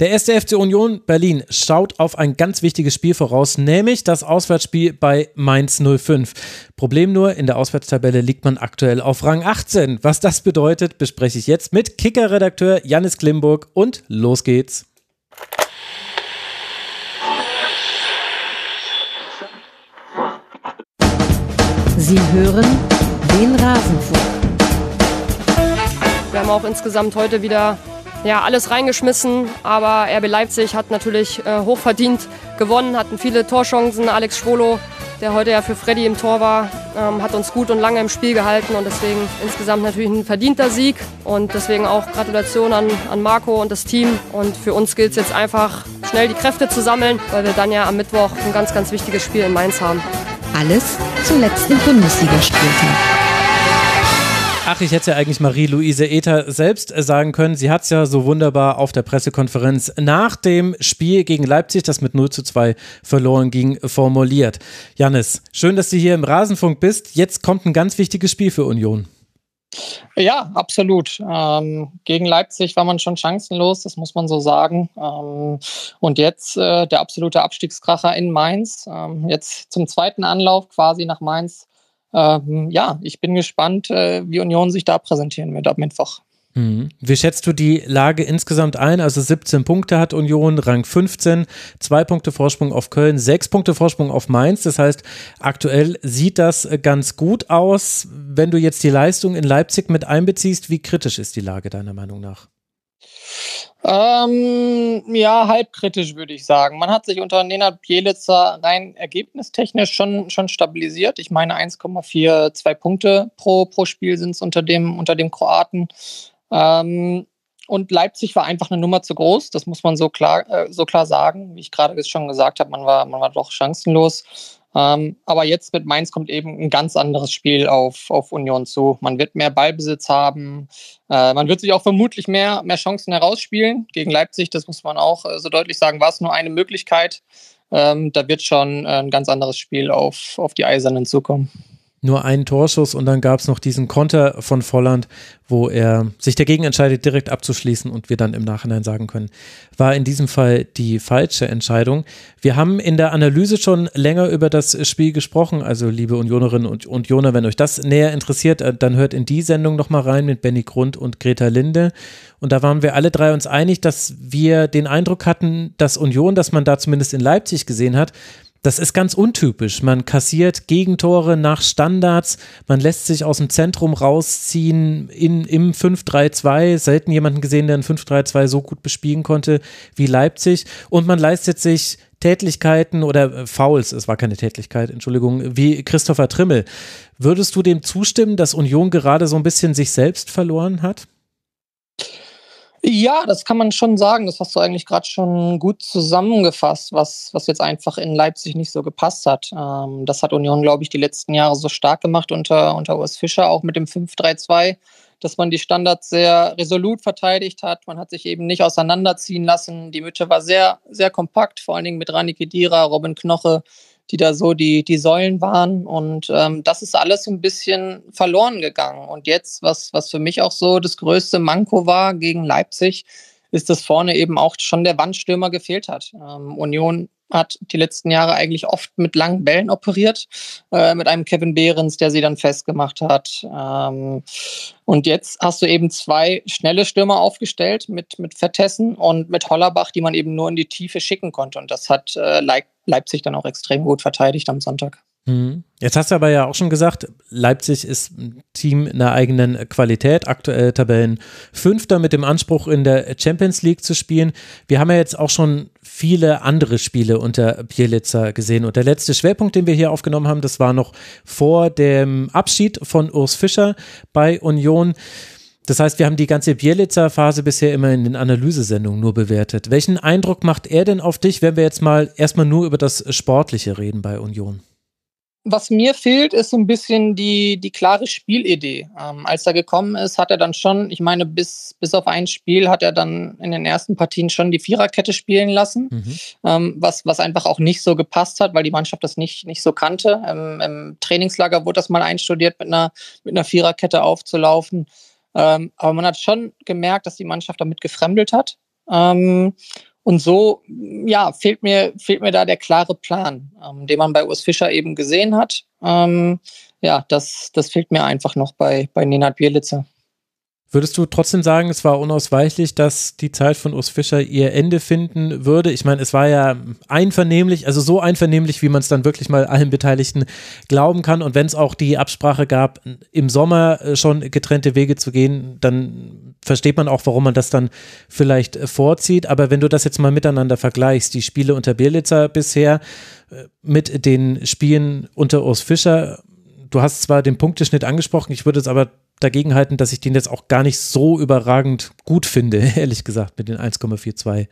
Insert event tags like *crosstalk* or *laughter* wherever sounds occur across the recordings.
Der erste FC Union Berlin schaut auf ein ganz wichtiges Spiel voraus, nämlich das Auswärtsspiel bei Mainz 05. Problem nur, in der Auswärtstabelle liegt man aktuell auf Rang 18. Was das bedeutet, bespreche ich jetzt mit Kicker-Redakteur Janis Klimburg und los geht's. Sie hören den Rasenfunk. Wir haben auch insgesamt heute wieder ja, alles reingeschmissen, aber RB Leipzig hat natürlich äh, hochverdient gewonnen, hatten viele Torchancen. Alex Schwolo, der heute ja für Freddy im Tor war, ähm, hat uns gut und lange im Spiel gehalten und deswegen insgesamt natürlich ein verdienter Sieg und deswegen auch Gratulation an, an Marco und das Team und für uns gilt es jetzt einfach schnell die Kräfte zu sammeln, weil wir dann ja am Mittwoch ein ganz, ganz wichtiges Spiel in Mainz haben. Alles zum letzten Bundesligaspieltag. Ach, ich hätte ja eigentlich Marie-Louise Ether selbst sagen können. Sie hat es ja so wunderbar auf der Pressekonferenz nach dem Spiel gegen Leipzig, das mit 0 zu 2 verloren ging, formuliert. Janis, schön, dass du hier im Rasenfunk bist. Jetzt kommt ein ganz wichtiges Spiel für Union. Ja, absolut. Ähm, gegen Leipzig war man schon chancenlos, das muss man so sagen. Ähm, und jetzt äh, der absolute Abstiegskracher in Mainz. Ähm, jetzt zum zweiten Anlauf quasi nach Mainz ähm, ja, ich bin gespannt, äh, wie Union sich da präsentieren wird ab Mittwoch. Mhm. Wie schätzt du die Lage insgesamt ein? Also 17 Punkte hat Union, Rang 15, zwei Punkte Vorsprung auf Köln, sechs Punkte Vorsprung auf Mainz. Das heißt, aktuell sieht das ganz gut aus. Wenn du jetzt die Leistung in Leipzig mit einbeziehst, wie kritisch ist die Lage deiner Meinung nach? Ähm, ja, halbkritisch würde ich sagen. Man hat sich unter Nenad Bielitzer rein ergebnistechnisch schon, schon stabilisiert. Ich meine 1,42 Punkte pro, pro Spiel sind es unter dem, unter dem Kroaten. Ähm, und Leipzig war einfach eine Nummer zu groß, das muss man so klar, äh, so klar sagen. Wie ich gerade schon gesagt habe, man war, man war doch chancenlos. Ähm, aber jetzt mit Mainz kommt eben ein ganz anderes Spiel auf, auf Union zu. Man wird mehr Ballbesitz haben. Äh, man wird sich auch vermutlich mehr, mehr Chancen herausspielen. Gegen Leipzig, das muss man auch äh, so deutlich sagen, war es nur eine Möglichkeit. Ähm, da wird schon äh, ein ganz anderes Spiel auf, auf die Eisernen zukommen nur einen Torschuss und dann gab es noch diesen Konter von Volland, wo er sich dagegen entscheidet, direkt abzuschließen und wir dann im Nachhinein sagen können, war in diesem Fall die falsche Entscheidung. Wir haben in der Analyse schon länger über das Spiel gesprochen, also liebe Unionerinnen und Unioner, wenn euch das näher interessiert, äh, dann hört in die Sendung nochmal rein mit Benny Grund und Greta Linde und da waren wir alle drei uns einig, dass wir den Eindruck hatten, dass Union, dass man da zumindest in Leipzig gesehen hat, das ist ganz untypisch. Man kassiert Gegentore nach Standards, man lässt sich aus dem Zentrum rausziehen in, im 5-3-2. Selten jemanden gesehen, der ein 5-3-2 so gut bespielen konnte wie Leipzig. Und man leistet sich Tätlichkeiten oder äh, Fouls, es war keine Tätlichkeit, Entschuldigung, wie Christopher Trimmel. Würdest du dem zustimmen, dass Union gerade so ein bisschen sich selbst verloren hat? Ja, das kann man schon sagen. Das hast du eigentlich gerade schon gut zusammengefasst, was, was jetzt einfach in Leipzig nicht so gepasst hat. Ähm, das hat Union, glaube ich, die letzten Jahre so stark gemacht unter, unter Urs Fischer, auch mit dem 5-3-2, dass man die Standards sehr resolut verteidigt hat. Man hat sich eben nicht auseinanderziehen lassen. Die Mitte war sehr, sehr kompakt, vor allen Dingen mit Rani Kedira, Robin Knoche, die da so die, die Säulen waren. Und ähm, das ist alles so ein bisschen verloren gegangen. Und jetzt, was, was für mich auch so das größte Manko war gegen Leipzig, ist, dass vorne eben auch schon der Wandstürmer gefehlt hat. Ähm, Union hat die letzten Jahre eigentlich oft mit langen Bällen operiert, äh, mit einem Kevin Behrens, der sie dann festgemacht hat. Ähm, und jetzt hast du eben zwei schnelle Stürmer aufgestellt mit, mit Vertessen und mit Hollerbach, die man eben nur in die Tiefe schicken konnte. Und das hat äh, Leipzig dann auch extrem gut verteidigt am Sonntag. Mhm. Jetzt hast du aber ja auch schon gesagt, Leipzig ist ein Team in der eigenen Qualität, aktuell Tabellen Fünfter mit dem Anspruch in der Champions League zu spielen. Wir haben ja jetzt auch schon viele andere Spiele unter Bielitzer gesehen und der letzte Schwerpunkt, den wir hier aufgenommen haben, das war noch vor dem Abschied von Urs Fischer bei Union. Das heißt, wir haben die ganze Bielitzer Phase bisher immer in den Analysesendungen nur bewertet. Welchen Eindruck macht er denn auf dich, wenn wir jetzt mal erstmal nur über das Sportliche reden bei Union? was mir fehlt, ist so ein bisschen die, die klare Spielidee. Ähm, als er gekommen ist, hat er dann schon, ich meine, bis, bis auf ein Spiel hat er dann in den ersten Partien schon die Viererkette spielen lassen, mhm. ähm, was, was einfach auch nicht so gepasst hat, weil die Mannschaft das nicht, nicht so kannte. Im, Im, Trainingslager wurde das mal einstudiert, mit einer, mit einer Viererkette aufzulaufen. Ähm, aber man hat schon gemerkt, dass die Mannschaft damit gefremdelt hat. Ähm, und so, ja, fehlt mir, fehlt mir da der klare Plan, ähm, den man bei Urs Fischer eben gesehen hat. Ähm, ja, das, das fehlt mir einfach noch bei, bei Nenad Bielitzer. Würdest du trotzdem sagen, es war unausweichlich, dass die Zeit von Urs Fischer ihr Ende finden würde? Ich meine, es war ja einvernehmlich, also so einvernehmlich, wie man es dann wirklich mal allen Beteiligten glauben kann. Und wenn es auch die Absprache gab, im Sommer äh, schon getrennte Wege zu gehen, dann versteht man auch, warum man das dann vielleicht äh, vorzieht. Aber wenn du das jetzt mal miteinander vergleichst, die Spiele unter Birlitzer bisher äh, mit den Spielen unter Urs Fischer, du hast zwar den Punkteschnitt angesprochen, ich würde es aber dagegen halten, dass ich den jetzt auch gar nicht so überragend gut finde, *laughs* ehrlich gesagt, mit den 1,42.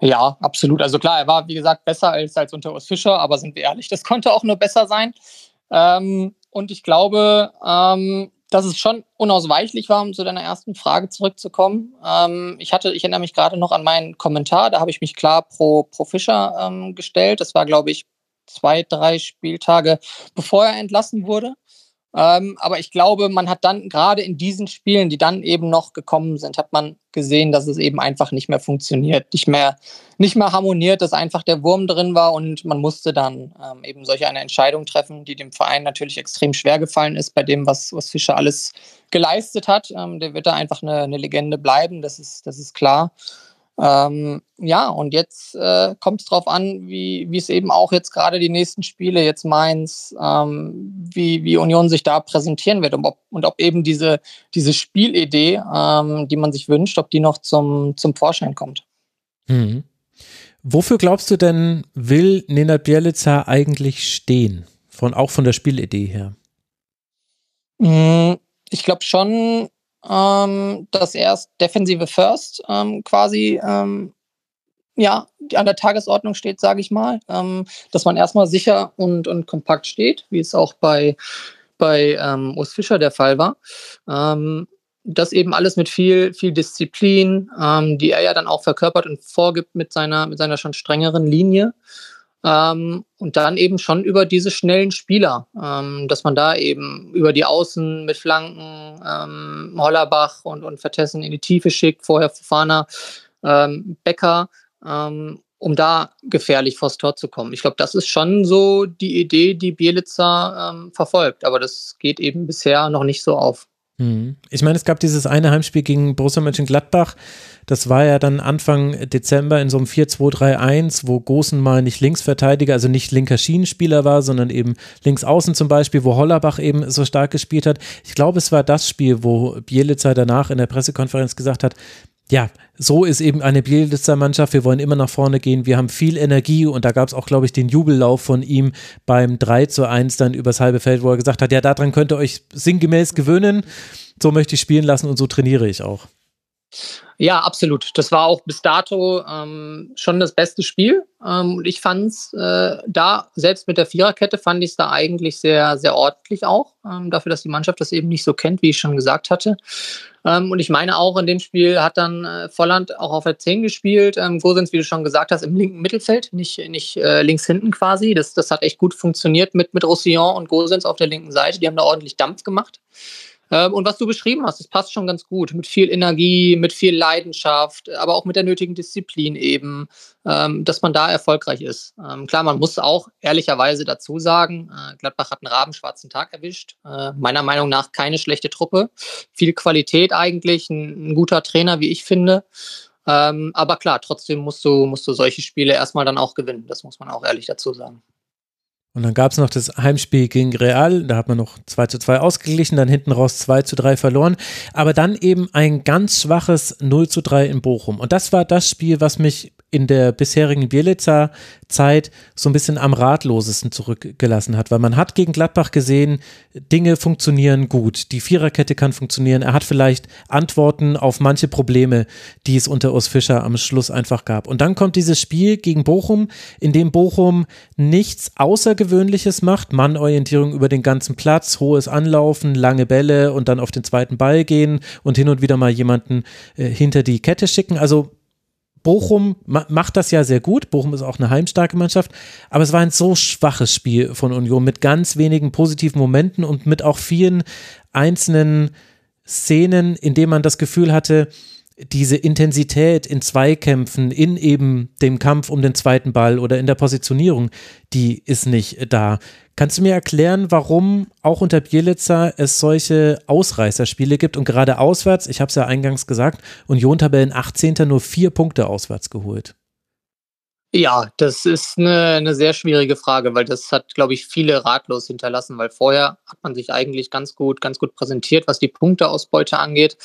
Ja, absolut. Also klar, er war, wie gesagt, besser als, als unter Urs Fischer, aber sind wir ehrlich, das konnte auch nur besser sein. Ähm, und ich glaube, ähm, dass es schon unausweichlich war, um zu deiner ersten Frage zurückzukommen. Ähm, ich hatte, ich erinnere mich gerade noch an meinen Kommentar, da habe ich mich klar pro, pro Fischer ähm, gestellt. Das war, glaube ich, zwei, drei Spieltage, bevor er entlassen wurde. Ähm, aber ich glaube, man hat dann gerade in diesen Spielen, die dann eben noch gekommen sind, hat man gesehen, dass es eben einfach nicht mehr funktioniert, nicht mehr, nicht mehr harmoniert, dass einfach der Wurm drin war und man musste dann ähm, eben solche eine Entscheidung treffen, die dem Verein natürlich extrem schwer gefallen ist, bei dem, was, was Fischer alles geleistet hat. Ähm, der wird da einfach eine, eine Legende bleiben, das ist, das ist klar. Ähm, ja, und jetzt äh, kommt es darauf an, wie es eben auch jetzt gerade die nächsten Spiele, jetzt Mainz, ähm, wie, wie Union sich da präsentieren wird und ob, und ob eben diese, diese Spielidee, ähm, die man sich wünscht, ob die noch zum, zum Vorschein kommt. Hm. Wofür glaubst du denn, will Nenad Bielica eigentlich stehen? Von, auch von der Spielidee her? Hm, ich glaube schon, ähm, dass erst defensive First ähm, quasi ähm, ja, an der Tagesordnung steht, sage ich mal, ähm, dass man erstmal sicher und, und kompakt steht, wie es auch bei, bei ähm, Urs Fischer der Fall war. Ähm, das eben alles mit viel, viel Disziplin, ähm, die er ja dann auch verkörpert und vorgibt mit seiner, mit seiner schon strengeren Linie. Ähm, und dann eben schon über diese schnellen Spieler, ähm, dass man da eben über die Außen mit Flanken ähm, Hollerbach und, und Vertessen in die Tiefe schickt, vorher Fofana, ähm, Becker, ähm, um da gefährlich vors Tor zu kommen. Ich glaube, das ist schon so die Idee, die Bielitzer ähm, verfolgt, aber das geht eben bisher noch nicht so auf. Mhm. Ich meine, es gab dieses eine Heimspiel gegen Borussia Mönchengladbach, das war ja dann Anfang Dezember in so einem 4-2-3-1, wo Gosen mal nicht Linksverteidiger, also nicht linker Schienenspieler war, sondern eben links außen zum Beispiel, wo Hollerbach eben so stark gespielt hat. Ich glaube, es war das Spiel, wo Bielitzer danach in der Pressekonferenz gesagt hat, ja, so ist eben eine Bielitzer Mannschaft. Wir wollen immer nach vorne gehen. Wir haben viel Energie und da gab es auch, glaube ich, den Jubellauf von ihm beim 3 zu 1 dann übers halbe Feld, wo er gesagt hat, ja, daran könnt ihr euch sinngemäß gewöhnen. So möchte ich spielen lassen und so trainiere ich auch. Ja, absolut. Das war auch bis dato ähm, schon das beste Spiel. Ähm, und ich fand es äh, da, selbst mit der Viererkette, fand ich es da eigentlich sehr, sehr ordentlich auch. Ähm, dafür, dass die Mannschaft das eben nicht so kennt, wie ich schon gesagt hatte. Ähm, und ich meine auch, in dem Spiel hat dann äh, Volland auch auf der 10 gespielt. Ähm, Gosens, wie du schon gesagt hast, im linken Mittelfeld, nicht, nicht äh, links hinten quasi. Das, das hat echt gut funktioniert mit, mit Roussillon und Gosens auf der linken Seite. Die haben da ordentlich Dampf gemacht. Ähm, und was du beschrieben hast, das passt schon ganz gut. Mit viel Energie, mit viel Leidenschaft, aber auch mit der nötigen Disziplin eben, ähm, dass man da erfolgreich ist. Ähm, klar, man muss auch ehrlicherweise dazu sagen, äh, Gladbach hat einen rabenschwarzen Tag erwischt. Äh, meiner Meinung nach keine schlechte Truppe. Viel Qualität eigentlich, ein, ein guter Trainer, wie ich finde. aber klar, trotzdem musst du, musst du solche Spiele erstmal dann auch gewinnen. Das muss man auch ehrlich dazu sagen. Und dann gab es noch das Heimspiel gegen Real, da hat man noch 2 zu 2 ausgeglichen, dann hinten raus 2 zu 3 verloren, aber dann eben ein ganz schwaches 0 zu 3 in Bochum. Und das war das Spiel, was mich in der bisherigen Bielitzer Zeit so ein bisschen am ratlosesten zurückgelassen hat, weil man hat gegen Gladbach gesehen, Dinge funktionieren gut, die Viererkette kann funktionieren, er hat vielleicht Antworten auf manche Probleme, die es unter Urs Fischer am Schluss einfach gab. Und dann kommt dieses Spiel gegen Bochum, in dem Bochum nichts Außergewöhnliches macht, Mannorientierung über den ganzen Platz, hohes Anlaufen, lange Bälle und dann auf den zweiten Ball gehen und hin und wieder mal jemanden äh, hinter die Kette schicken. Also Bochum macht das ja sehr gut. Bochum ist auch eine heimstarke Mannschaft. Aber es war ein so schwaches Spiel von Union mit ganz wenigen positiven Momenten und mit auch vielen einzelnen Szenen, in denen man das Gefühl hatte, diese Intensität in Zweikämpfen, in eben dem Kampf um den zweiten Ball oder in der Positionierung, die ist nicht da. Kannst du mir erklären, warum auch unter Bielitzer es solche Ausreißerspiele gibt und gerade auswärts, ich habe es ja eingangs gesagt, Union Tabellen 18. nur vier Punkte auswärts geholt? Ja, das ist eine, eine sehr schwierige Frage, weil das hat, glaube ich, viele ratlos hinterlassen, weil vorher hat man sich eigentlich ganz gut, ganz gut präsentiert, was die Punkteausbeute angeht.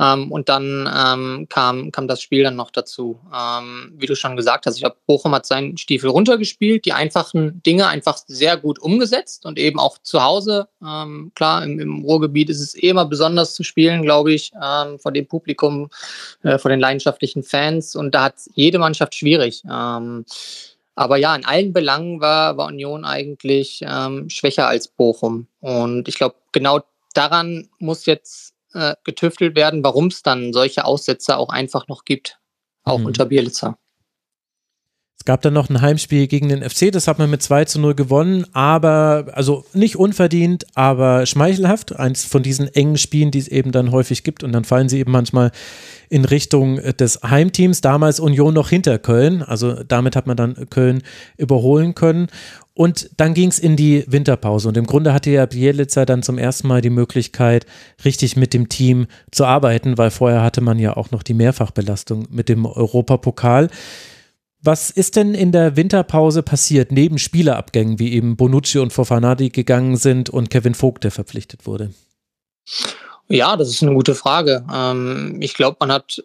Ähm, und dann ähm, kam, kam das Spiel dann noch dazu. Ähm, wie du schon gesagt hast, ich glaube, Bochum hat seinen Stiefel runtergespielt, die einfachen Dinge einfach sehr gut umgesetzt und eben auch zu Hause. Ähm, klar, im, im Ruhrgebiet ist es eh immer besonders zu spielen, glaube ich, ähm, vor dem Publikum, äh, vor den leidenschaftlichen Fans. Und da hat jede Mannschaft schwierig. Ähm, aber ja, in allen Belangen war, war Union eigentlich ähm, schwächer als Bochum. Und ich glaube, genau daran muss jetzt äh, getüftelt werden, warum es dann solche Aussätze auch einfach noch gibt, auch mhm. unter Bielitzer. Es gab dann noch ein Heimspiel gegen den FC, das hat man mit 2 zu 0 gewonnen, aber, also nicht unverdient, aber schmeichelhaft. Eins von diesen engen Spielen, die es eben dann häufig gibt und dann fallen sie eben manchmal in Richtung des Heimteams. Damals Union noch hinter Köln, also damit hat man dann Köln überholen können. Und dann ging es in die Winterpause. Und im Grunde hatte ja Bielitzer dann zum ersten Mal die Möglichkeit, richtig mit dem Team zu arbeiten, weil vorher hatte man ja auch noch die Mehrfachbelastung mit dem Europapokal. Was ist denn in der Winterpause passiert, neben Spielerabgängen, wie eben Bonucci und Fofanadi gegangen sind und Kevin Vogt, der verpflichtet wurde? Ja, das ist eine gute Frage. Ähm, ich glaube, man hat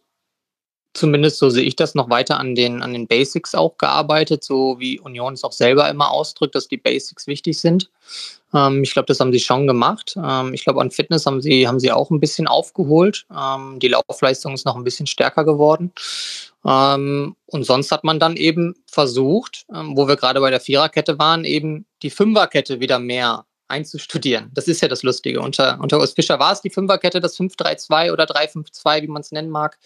zumindest so sehe ich das noch weiter an den, an den Basics auch gearbeitet, so wie Union es auch selber immer ausdrückt, dass die Basics wichtig sind. Ähm, ich glaube, das haben sie schon gemacht. Ähm, ich glaube, an Fitness haben sie, haben sie auch ein bisschen aufgeholt. Die Laufleistung ist noch ein bisschen stärker geworden. Ähm, und sonst hat man dann eben versucht, ähm, wo wir gerade bei der Viererkette waren, eben die Fünferkette wieder mehr einzustudieren. Das ist ja das Lustige. Unter, unter Urs Fischer war es die Fünferkette, das 5-3-2 oder 3-5-2, wie man es nennen mag.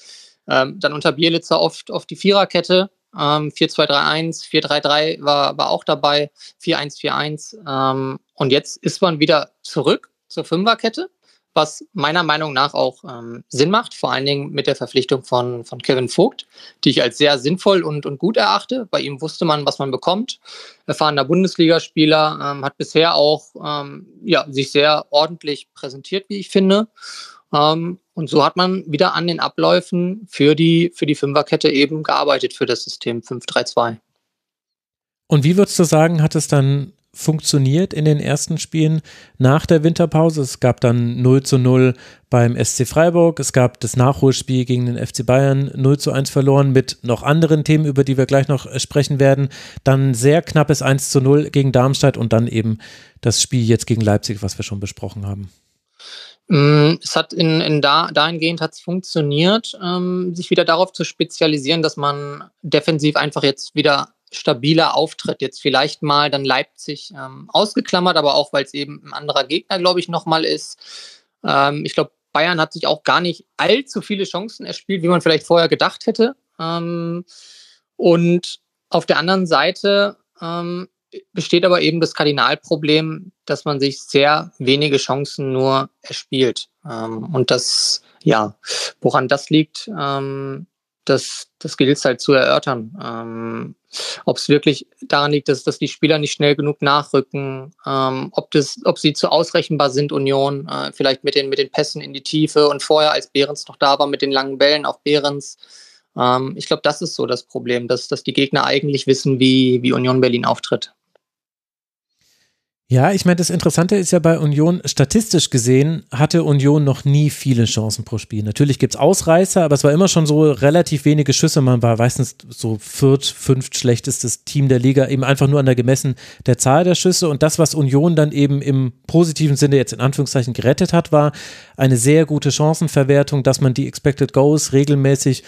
Ähm, dann unter Bielitzer oft, oft die Viererkette. Ähm, 4-2-3-1, 4-3-3 war, war auch dabei, 4-1-4-1. Ähm, und jetzt ist man wieder zurück zur Fünferkette was meiner Meinung nach auch ähm, Sinn macht, vor allen Dingen mit der Verpflichtung von, von Kevin Vogt, die ich als sehr sinnvoll und, und gut erachte. Bei ihm wusste man, was man bekommt. Erfahrener Bundesligaspieler, ähm, hat bisher auch ähm, ja, sich sehr ordentlich präsentiert, wie ich finde. Ähm, und so hat man wieder an den Abläufen für die, für die Fünferkette eben gearbeitet für das System 5-3-2. Und wie würdest du sagen, hat es dann funktioniert in den ersten Spielen nach der Winterpause. Es gab dann 0 zu 0 beim SC Freiburg. Es gab das Nachholspiel gegen den FC Bayern 0 zu 1 verloren mit noch anderen Themen, über die wir gleich noch sprechen werden. Dann sehr knappes 1 zu 0 gegen Darmstadt und dann eben das Spiel jetzt gegen Leipzig, was wir schon besprochen haben. Mm, es hat in, in da, dahingehend hat es funktioniert, ähm, sich wieder darauf zu spezialisieren, dass man defensiv einfach jetzt wieder stabiler Auftritt. Jetzt vielleicht mal dann Leipzig ähm, ausgeklammert, aber auch, weil es eben ein anderer Gegner, glaube ich, nochmal ist. Ähm, ich glaube, Bayern hat sich auch gar nicht allzu viele Chancen erspielt, wie man vielleicht vorher gedacht hätte. Ähm, und auf der anderen Seite ähm, besteht aber eben das Kardinalproblem, dass man sich sehr wenige Chancen nur erspielt. Ähm, und das, ja, woran das liegt, ähm, das, das gilt es halt zu erörtern. Ob es wirklich daran liegt, dass, dass die Spieler nicht schnell genug nachrücken, ähm, ob, das, ob sie zu ausrechenbar sind, Union, äh, vielleicht mit den, mit den Pässen in die Tiefe und vorher, als Behrens noch da war, mit den langen Bällen auf Behrens. Ähm, ich glaube, das ist so das Problem, dass, dass die Gegner eigentlich wissen, wie, wie Union Berlin auftritt. Ja, ich meine, das Interessante ist ja bei Union, statistisch gesehen hatte Union noch nie viele Chancen pro Spiel. Natürlich gibt's Ausreißer, aber es war immer schon so relativ wenige Schüsse. Man war meistens so viert, fünft schlechtestes Team der Liga, eben einfach nur an der gemessen der Zahl der Schüsse. Und das, was Union dann eben im positiven Sinne jetzt in Anführungszeichen gerettet hat, war eine sehr gute Chancenverwertung, dass man die Expected Goals regelmäßig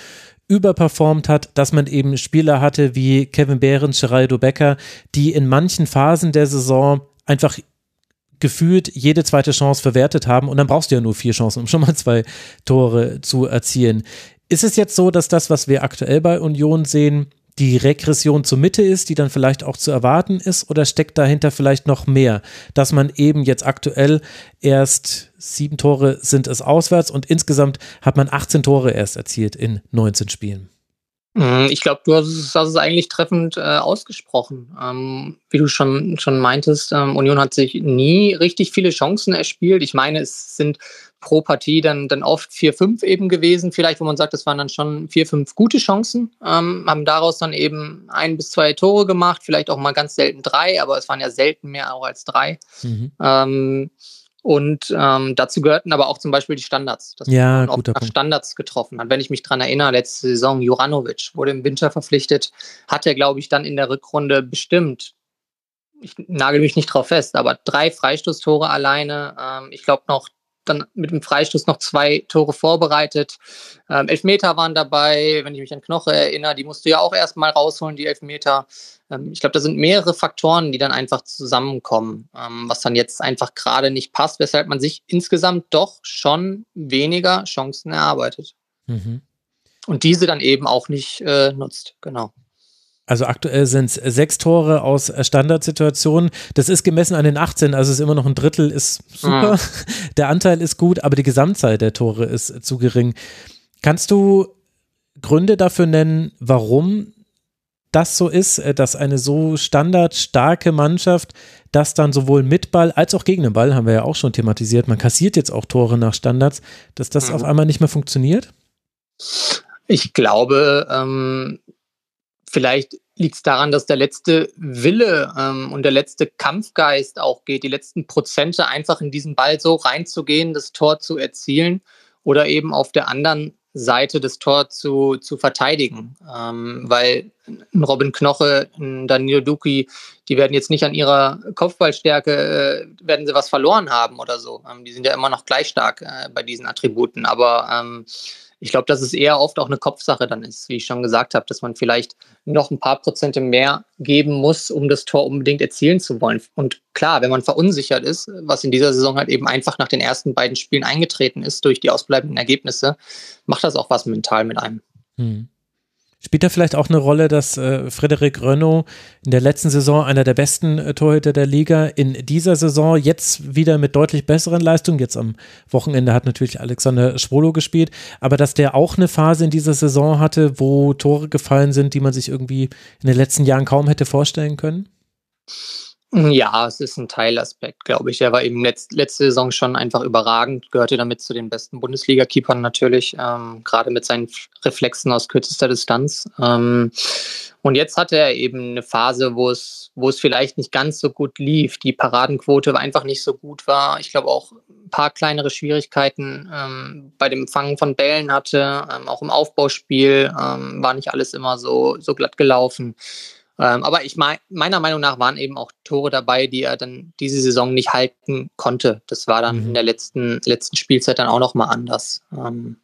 überperformt hat, dass man eben Spieler hatte wie Kevin Behrens, Geraldo Becker, die in manchen Phasen der Saison einfach gefühlt jede zweite Chance verwertet haben und dann brauchst du ja nur vier Chancen, um schon mal zwei Tore zu erzielen. Ist es jetzt so, dass das, was wir aktuell bei Union sehen, die Regression zur Mitte ist, die dann vielleicht auch zu erwarten ist, oder steckt dahinter vielleicht noch mehr, dass man eben jetzt aktuell erst sieben Tore sind es auswärts und insgesamt hat man 18 Tore erst erzielt in 19 Spielen? Mhm, ich glaube, du hast es, hast es, eigentlich treffend äh, ausgesprochen. Ähm, wie du schon, schon meintest, ähm, Union hat sich nie richtig viele Chancen erspielt. Ich meine, es sind pro Partie dann, dann oft vier, fünf eben gewesen, vielleicht, wo man sagt, das waren dann schon vier, fünf gute Chancen, ähm, haben daraus dann eben ein bis zwei Tore gemacht, vielleicht auch mal ganz selten drei, aber es waren ja selten mehr auch als drei. Mhm. Und ähm, dazu gehörten aber auch zum Beispiel die Standards, dass ja, man auch nach Standards getroffen hat. Wenn ich mich dran erinnere, letzte Saison Juranovic wurde im Winter verpflichtet, hat er, glaube ich, dann in der Rückrunde bestimmt, ich nagel mich nicht drauf fest, aber drei Freistoßtore alleine. Ähm, ich glaube noch dann mit dem Freistoß noch zwei Tore vorbereitet. Ähm, Elfmeter waren dabei, wenn ich mich an Knoche erinnere, die musst du ja auch erstmal rausholen, die Elfmeter. Ähm, ich glaube, da sind mehrere Faktoren, die dann einfach zusammenkommen, ähm, was dann jetzt einfach gerade nicht passt, weshalb man sich insgesamt doch schon weniger Chancen erarbeitet. Mhm. Und diese dann eben auch nicht äh, nutzt, genau. Also aktuell sind es sechs Tore aus äh, Standardsituationen. Das ist gemessen an den 18, also ist immer noch ein Drittel, ist super. Mhm. *laughs* Der Anteil ist gut, aber die Gesamtzahl der Tore ist zu gering. Kannst du Gründe dafür nennen, warum das so ist, äh, dass eine so standardstarke Mannschaft das dann sowohl mit Ball als auch gegen den Ball, haben wir ja auch schon thematisiert, man kassiert jetzt auch Tore nach Standards, dass das mhm. auf einmal nicht mehr funktioniert? Ich glaube, ähm, Vielleicht liegt es daran, dass der letzte Wille ähm, und der letzte Kampfgeist auch geht, die letzten Prozente einfach in diesen Ball so reinzugehen, das Tor zu erzielen oder eben auf der anderen Seite das Tor zu, zu verteidigen. Ähm, weil ein Robin Knoche, ein Danilo Duki, die werden jetzt nicht an ihrer Kopfballstärke, äh, werden sie was verloren haben oder so. Ähm, die sind ja immer noch gleich stark äh, bei diesen Attributen. Aber ähm, ich glaube, dass es eher oft auch eine Kopfsache dann ist, wie ich schon gesagt habe, dass man vielleicht noch ein paar Prozente mehr geben muss, um das Tor unbedingt erzielen zu wollen. Und klar, wenn man verunsichert ist, was in dieser Saison halt eben einfach nach den ersten beiden Spielen eingetreten ist durch die ausbleibenden Ergebnisse, macht das auch was mental mit einem. Hm. Spielt da vielleicht auch eine Rolle, dass äh, Frederik Renault in der letzten Saison einer der besten äh, Torhüter der Liga in dieser Saison jetzt wieder mit deutlich besseren Leistungen, jetzt am Wochenende hat natürlich Alexander Schwolo gespielt, aber dass der auch eine Phase in dieser Saison hatte, wo Tore gefallen sind, die man sich irgendwie in den letzten Jahren kaum hätte vorstellen können? Ja, es ist ein Teilaspekt, glaube ich. Er war eben letzt, letzte Saison schon einfach überragend, gehörte damit zu den besten Bundesliga-Keepern natürlich, ähm, gerade mit seinen Reflexen aus kürzester Distanz. Ähm, und jetzt hatte er eben eine Phase, wo es, wo es vielleicht nicht ganz so gut lief. Die Paradenquote einfach nicht so gut war. Ich glaube auch ein paar kleinere Schwierigkeiten ähm, bei dem Fangen von Bällen hatte, ähm, auch im Aufbauspiel ähm, war nicht alles immer so, so glatt gelaufen. Ähm, aber ich mein, meiner Meinung nach waren eben auch Tore dabei, die er dann diese Saison nicht halten konnte. Das war dann mhm. in der letzten, letzten Spielzeit dann auch nochmal anders. Ähm.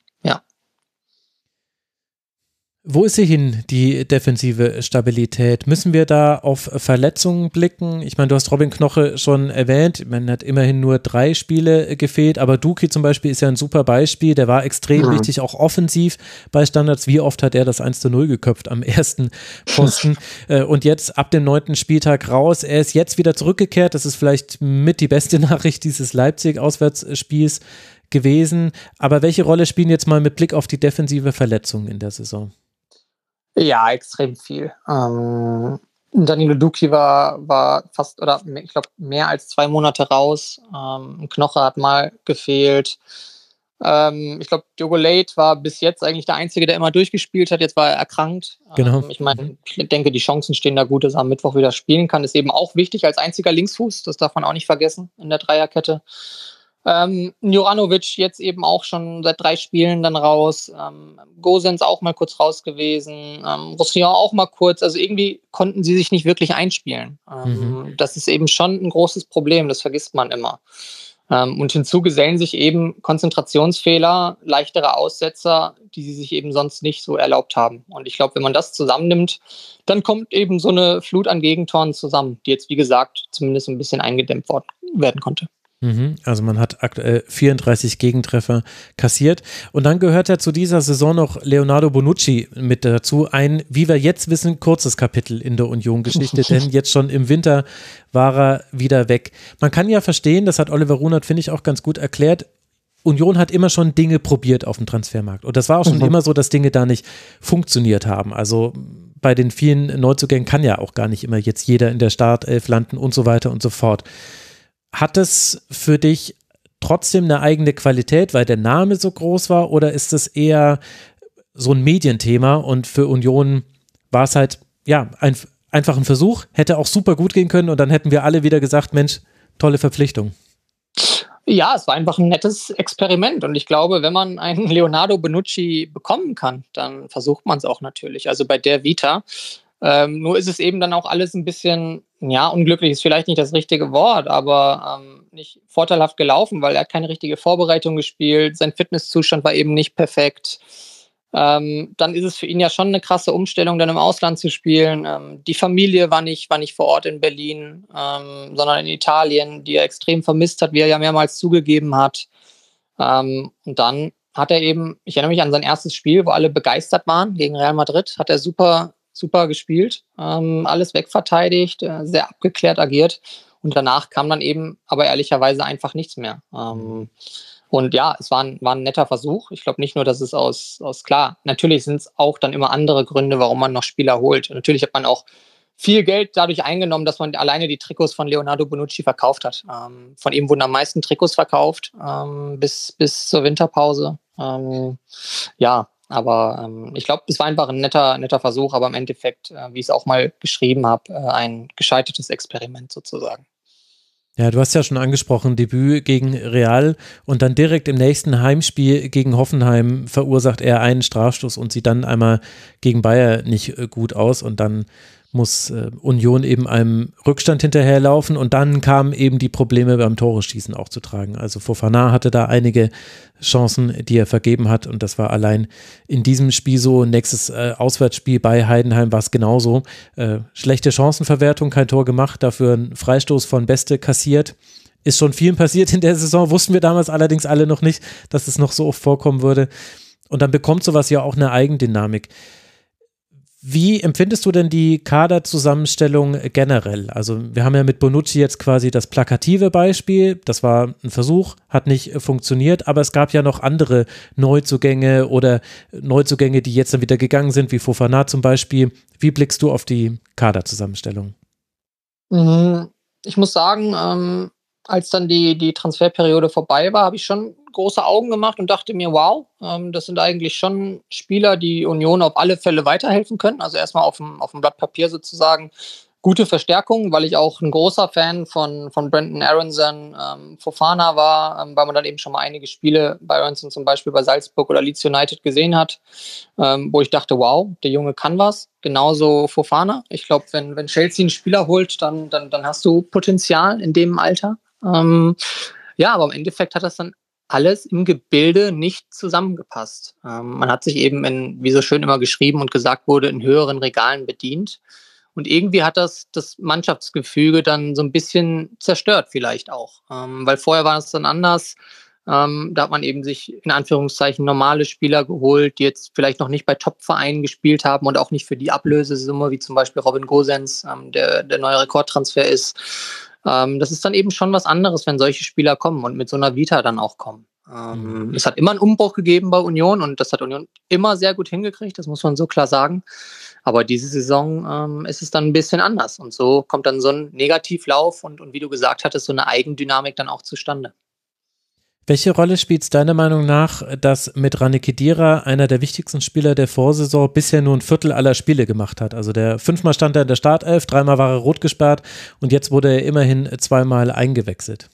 Wo ist sie hin, die defensive Stabilität? Müssen wir da auf Verletzungen blicken? Ich meine, du hast Robin Knoche schon erwähnt. Man hat immerhin nur drei Spiele gefehlt, aber Duki zum Beispiel ist ja ein super Beispiel. Der war extrem mhm. wichtig, auch offensiv bei Standards. Wie oft hat er das 1 zu 0 geköpft am ersten Posten? *laughs* Äh, und jetzt ab dem neunten Spieltag raus. Er ist jetzt wieder zurückgekehrt. Das ist vielleicht mit die beste *laughs* Nachricht dieses Leipzig-Auswärtsspiels gewesen. Aber welche Rolle spielen jetzt mal mit Blick auf die defensive Verletzungen in der Saison? Ja, extrem viel. Ähm, Danilo Duki war, war fast, oder ich glaube, mehr als zwei Monate raus. Ähm, Knoche hat mal gefehlt. Ähm, ich glaube, Diogo Late war bis jetzt eigentlich der Einzige, der immer durchgespielt hat. Jetzt war er erkrankt. Genau. Ähm, ich meine, ich denke, die Chancen stehen da gut, dass er am Mittwoch wieder spielen kann. Ist eben auch wichtig als einziger Linksfuß. Das darf man auch nicht vergessen in der Dreierkette. Ähm, Juranovic jetzt eben auch schon seit drei Spielen dann raus. Ähm, Gosens auch mal kurz raus gewesen. Ähm, Roussillon auch mal kurz. Also irgendwie konnten sie sich nicht wirklich einspielen. Ähm, mhm. Das ist eben schon ein großes Problem. Das vergisst man immer. Ähm, und hinzu gesellen sich eben Konzentrationsfehler, leichtere Aussetzer, die sie sich eben sonst nicht so erlaubt haben. Und ich glaube, wenn man das zusammennimmt, dann kommt eben so eine Flut an Gegentoren zusammen, die jetzt, wie gesagt, zumindest ein bisschen eingedämmt worden, werden konnte. Mhm, also man hat aktuell 34 Gegentreffer kassiert. Und dann gehört ja zu dieser Saison noch Leonardo Bonucci mit dazu. Ein, wie wir jetzt wissen, kurzes Kapitel in der Union-Geschichte, *laughs* denn jetzt schon im Winter war er wieder weg. Man kann ja verstehen, das hat Oliver Runert, finde ich, auch ganz gut erklärt. Union hat immer schon Dinge probiert auf dem Transfermarkt. Und das war auch schon mhm. immer so, dass Dinge da nicht funktioniert haben. Also bei den vielen Neuzugängen kann ja auch gar nicht immer jetzt jeder in der Startelf landen und so weiter und so fort. Hat es für dich trotzdem eine eigene Qualität, weil der Name so groß war, oder ist es eher so ein Medienthema und für Union war es halt, ja, ein, einfach ein Versuch, hätte auch super gut gehen können und dann hätten wir alle wieder gesagt, Mensch, tolle Verpflichtung. Ja, es war einfach ein nettes Experiment und ich glaube, wenn man einen *laughs* Leonardo Benucci bekommen kann, dann versucht man es auch natürlich. Also bei der Vita ähm, nur ist es eben dann auch alles ein bisschen, ja, unglücklich ist vielleicht nicht das richtige Wort, aber ähm, nicht vorteilhaft gelaufen, weil er hat keine richtige Vorbereitung gespielt, sein Fitnesszustand war eben nicht perfekt. Ähm, dann ist es für ihn ja schon eine krasse Umstellung, dann im Ausland zu spielen. Ähm, die Familie war nicht, war nicht vor Ort in Berlin, ähm, sondern in Italien, die er extrem vermisst hat, wie er ja mehrmals zugegeben hat. Ähm, und dann hat er eben, ich erinnere mich an sein erstes Spiel, wo alle begeistert waren gegen Real Madrid, hat er super super gespielt, ähm, alles wegverteidigt, äh, sehr abgeklärt agiert. Und danach kam dann eben aber ehrlicherweise einfach nichts mehr. Ähm, und ja, es war ein, war ein netter Versuch. Ich glaube nicht nur, dass es aus, aus klar, natürlich sind es auch dann immer andere Gründe, warum man noch Spieler holt. Und natürlich hat man auch viel Geld dadurch eingenommen, dass man alleine die Trikots von Leonardo Bonucci verkauft hat. Ähm, von ihm wurden am meisten Trikots verkauft ähm, bis, bis zur Winterpause. Ähm, ja, aber ähm, ich glaube, es war einfach ein netter, netter Versuch, aber im Endeffekt, äh, wie ich es auch mal geschrieben habe, äh, ein gescheitertes Experiment sozusagen. Ja, du hast ja schon angesprochen, Debüt gegen Real und dann direkt im nächsten Heimspiel gegen Hoffenheim verursacht er einen Strafstoß und sieht dann einmal gegen Bayer nicht äh, gut aus und dann muss äh, Union eben einem Rückstand hinterherlaufen und dann kamen eben die Probleme beim Tore-Schießen auch zu tragen. Also Fofana hatte da einige Chancen, die er vergeben hat und das war allein in diesem Spiel so. Nächstes äh, Auswärtsspiel bei Heidenheim war es genauso. Äh, schlechte Chancenverwertung, kein Tor gemacht, dafür ein Freistoß von Beste kassiert. Ist schon vielen passiert in der Saison, wussten wir damals allerdings alle noch nicht, dass es noch so oft vorkommen würde. Und dann bekommt sowas ja auch eine Eigendynamik. Wie empfindest du denn die Kaderzusammenstellung generell? Also wir haben ja mit Bonucci jetzt quasi das plakative Beispiel. Das war ein Versuch, hat nicht funktioniert, aber es gab ja noch andere Neuzugänge oder Neuzugänge, die jetzt dann wieder gegangen sind, wie Fofana zum Beispiel. Wie blickst du auf die Kaderzusammenstellung? Mhm. Ich muss sagen, ähm, als dann die, die Transferperiode vorbei war, habe ich schon große Augen gemacht und dachte mir, wow, ähm, das sind eigentlich schon Spieler, die Union auf alle Fälle weiterhelfen können. Also erstmal auf dem, auf dem Blatt Papier sozusagen gute Verstärkung, weil ich auch ein großer Fan von, von Brandon Aronson, ähm, Fofana war, ähm, weil man dann eben schon mal einige Spiele bei Aronson zum Beispiel bei Salzburg oder Leeds United gesehen hat, ähm, wo ich dachte, wow, der Junge kann was. Genauso Fofana. Ich glaube, wenn, wenn Chelsea einen Spieler holt, dann, dann, dann hast du Potenzial in dem Alter. Ähm, ja, aber im Endeffekt hat das dann alles im Gebilde nicht zusammengepasst. Ähm, man hat sich eben in, wie so schön immer geschrieben und gesagt wurde, in höheren Regalen bedient. Und irgendwie hat das das Mannschaftsgefüge dann so ein bisschen zerstört, vielleicht auch. Ähm, weil vorher war es dann anders. Ähm, da hat man eben sich in Anführungszeichen normale Spieler geholt, die jetzt vielleicht noch nicht bei Top-Vereinen gespielt haben und auch nicht für die Ablösesumme, wie zum Beispiel Robin Gosens, ähm, der der neue Rekordtransfer ist. Ähm, das ist dann eben schon was anderes, wenn solche Spieler kommen und mit so einer Vita dann auch kommen. Ähm, mhm. Es hat immer einen Umbruch gegeben bei Union und das hat Union immer sehr gut hingekriegt, das muss man so klar sagen. Aber diese Saison ähm, ist es dann ein bisschen anders und so kommt dann so ein Negativlauf und, und wie du gesagt hattest, so eine Eigendynamik dann auch zustande. Welche Rolle spielt es deiner Meinung nach, dass mit Rani Kedira einer der wichtigsten Spieler der Vorsaison bisher nur ein Viertel aller Spiele gemacht hat? Also der fünfmal stand er in der Startelf, dreimal war er rot gesperrt und jetzt wurde er immerhin zweimal eingewechselt.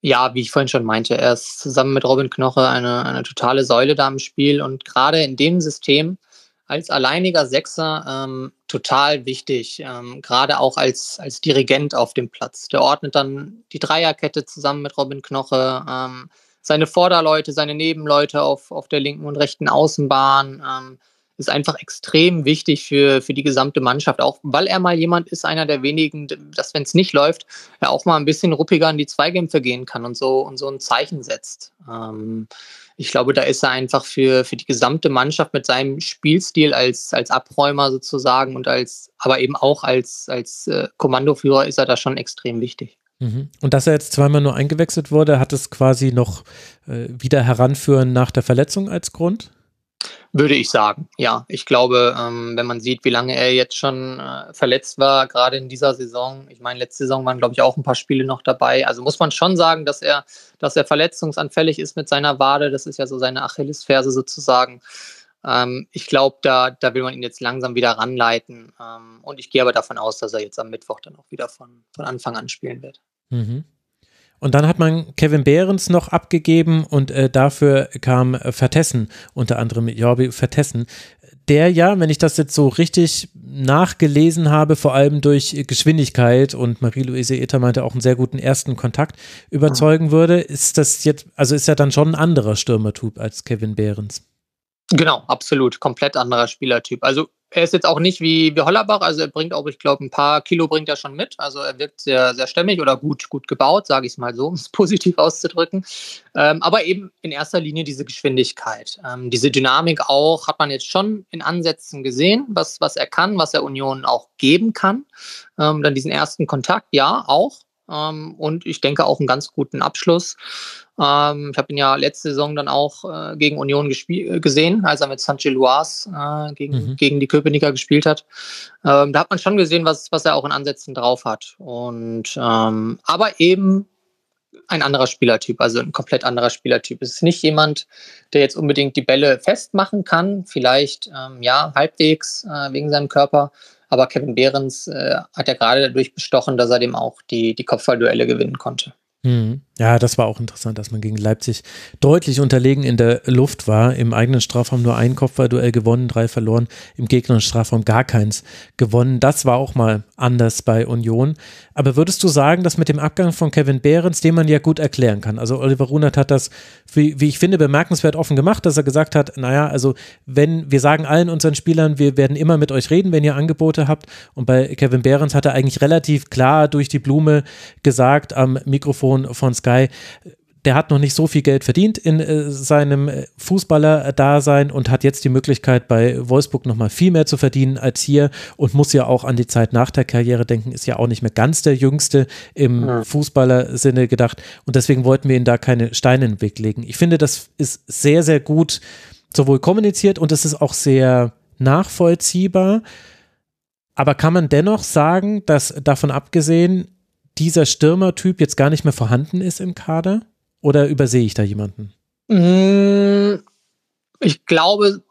Ja, wie ich vorhin schon meinte, er ist zusammen mit Robin Knoche eine, eine totale Säule da im Spiel und gerade in dem System als alleiniger Sechser ähm, total wichtig, ähm, gerade auch als, als Dirigent auf dem Platz. Der ordnet dann die Dreierkette zusammen mit Robin Knoche, ähm, seine Vorderleute, seine Nebenleute auf, auf der linken und rechten Außenbahn. Ähm, ist einfach extrem wichtig für, für die gesamte Mannschaft, auch weil er mal jemand ist, einer der wenigen, dass wenn es nicht läuft, er auch mal ein bisschen ruppiger in die Zweikämpfe gehen kann und so und so ein Zeichen setzt. Ich glaube, da ist er einfach für, für die gesamte Mannschaft mit seinem Spielstil als, als Abräumer sozusagen und als, aber eben auch als, als äh, Kommandoführer ist er da schon extrem wichtig. Mhm. Und dass er jetzt zweimal nur eingewechselt wurde, hat es quasi noch äh, wieder heranführen nach der Verletzung als Grund? Würde ich sagen, ja. Ich glaube, ähm, wenn man sieht, wie lange er jetzt schon äh, verletzt war, gerade in dieser Saison, ich meine, letzte Saison waren, glaube ich, auch ein paar Spiele noch dabei. Also muss man schon sagen, dass er, dass er verletzungsanfällig ist mit seiner Wade. Das ist ja so seine Achillesferse sozusagen. Ähm, ich glaube, da, da will man ihn jetzt langsam wieder ranleiten. Ähm, und ich gehe aber davon aus, dass er jetzt am Mittwoch dann auch wieder von, von Anfang an spielen wird. Mhm. Und dann hat man Kevin Behrens noch abgegeben und äh, dafür kam äh, Vertessen, unter anderem Jorbi Vertessen, der ja, wenn ich das jetzt so richtig nachgelesen habe, vor allem durch Geschwindigkeit und Marie-Louise Ether meinte auch einen sehr guten ersten Kontakt überzeugen würde, ist das jetzt, also ist er dann schon ein anderer Stürmertyp als Kevin Behrens. Genau, absolut. Komplett anderer Spielertyp. Also er ist jetzt auch nicht wie, wie Hollerbach, also er bringt auch, ich glaube, ein paar Kilo bringt er schon mit. Also er wirkt sehr, sehr stämmig oder gut, gut gebaut, sage ich es mal so, *laughs* um es positiv auszudrücken. Ähm, aber eben in erster Linie diese Geschwindigkeit. Ähm, diese Dynamik auch hat man jetzt schon in Ansätzen gesehen, was, was er kann, was er Union auch geben kann. Ähm, dann diesen ersten Kontakt, ja, auch. Ähm, und ich denke auch einen ganz guten Abschluss. Ähm, ich habe ihn ja letzte Saison dann auch äh, gegen Union äh, gesehen, als er mit Saint-Gilloise äh, gegen, mhm. gegen die Köpenicker gespielt hat. Ähm, da hat man schon gesehen, was, was er auch in Ansätzen drauf hat. Und ähm, aber eben ein anderer Spielertyp, also ein komplett anderer Spielertyp. Es ist nicht jemand, der jetzt unbedingt die Bälle festmachen kann, vielleicht ähm, ja halbwegs äh, wegen seinem Körper, aber Kevin Behrens äh, hat ja gerade dadurch bestochen, dass er dem auch die, die Kopfballduelle gewinnen konnte. Mhm. Ja, das war auch interessant, dass man gegen Leipzig deutlich unterlegen in der Luft war. Im eigenen Strafraum nur ein Kopfballduell gewonnen, drei verloren, im gegnerischen Strafraum gar keins gewonnen. Das war auch mal anders bei Union. Aber würdest du sagen, dass mit dem Abgang von Kevin Behrens, den man ja gut erklären kann, also Oliver Runert hat das, wie, wie ich finde, bemerkenswert offen gemacht, dass er gesagt hat, naja, also wenn wir sagen allen unseren Spielern, wir werden immer mit euch reden, wenn ihr Angebote habt. Und bei Kevin Behrens hat er eigentlich relativ klar durch die Blume gesagt am Mikrofon von Sky, der hat noch nicht so viel Geld verdient in äh, seinem äh, Fußballer-Dasein und hat jetzt die Möglichkeit, bei Wolfsburg nochmal viel mehr zu verdienen als hier und muss ja auch an die Zeit nach der Karriere denken, ist ja auch nicht mehr ganz der Jüngste im ja. Fußballer-Sinne gedacht und deswegen wollten wir ihn da keine Steine in den Weg legen. Ich finde, das ist sehr, sehr gut sowohl kommuniziert und es ist auch sehr nachvollziehbar. Aber kann man dennoch sagen, dass davon abgesehen dieser Stürmertyp jetzt gar nicht mehr vorhanden ist im Kader? Oder übersehe ich da jemanden? Mm, ich glaube,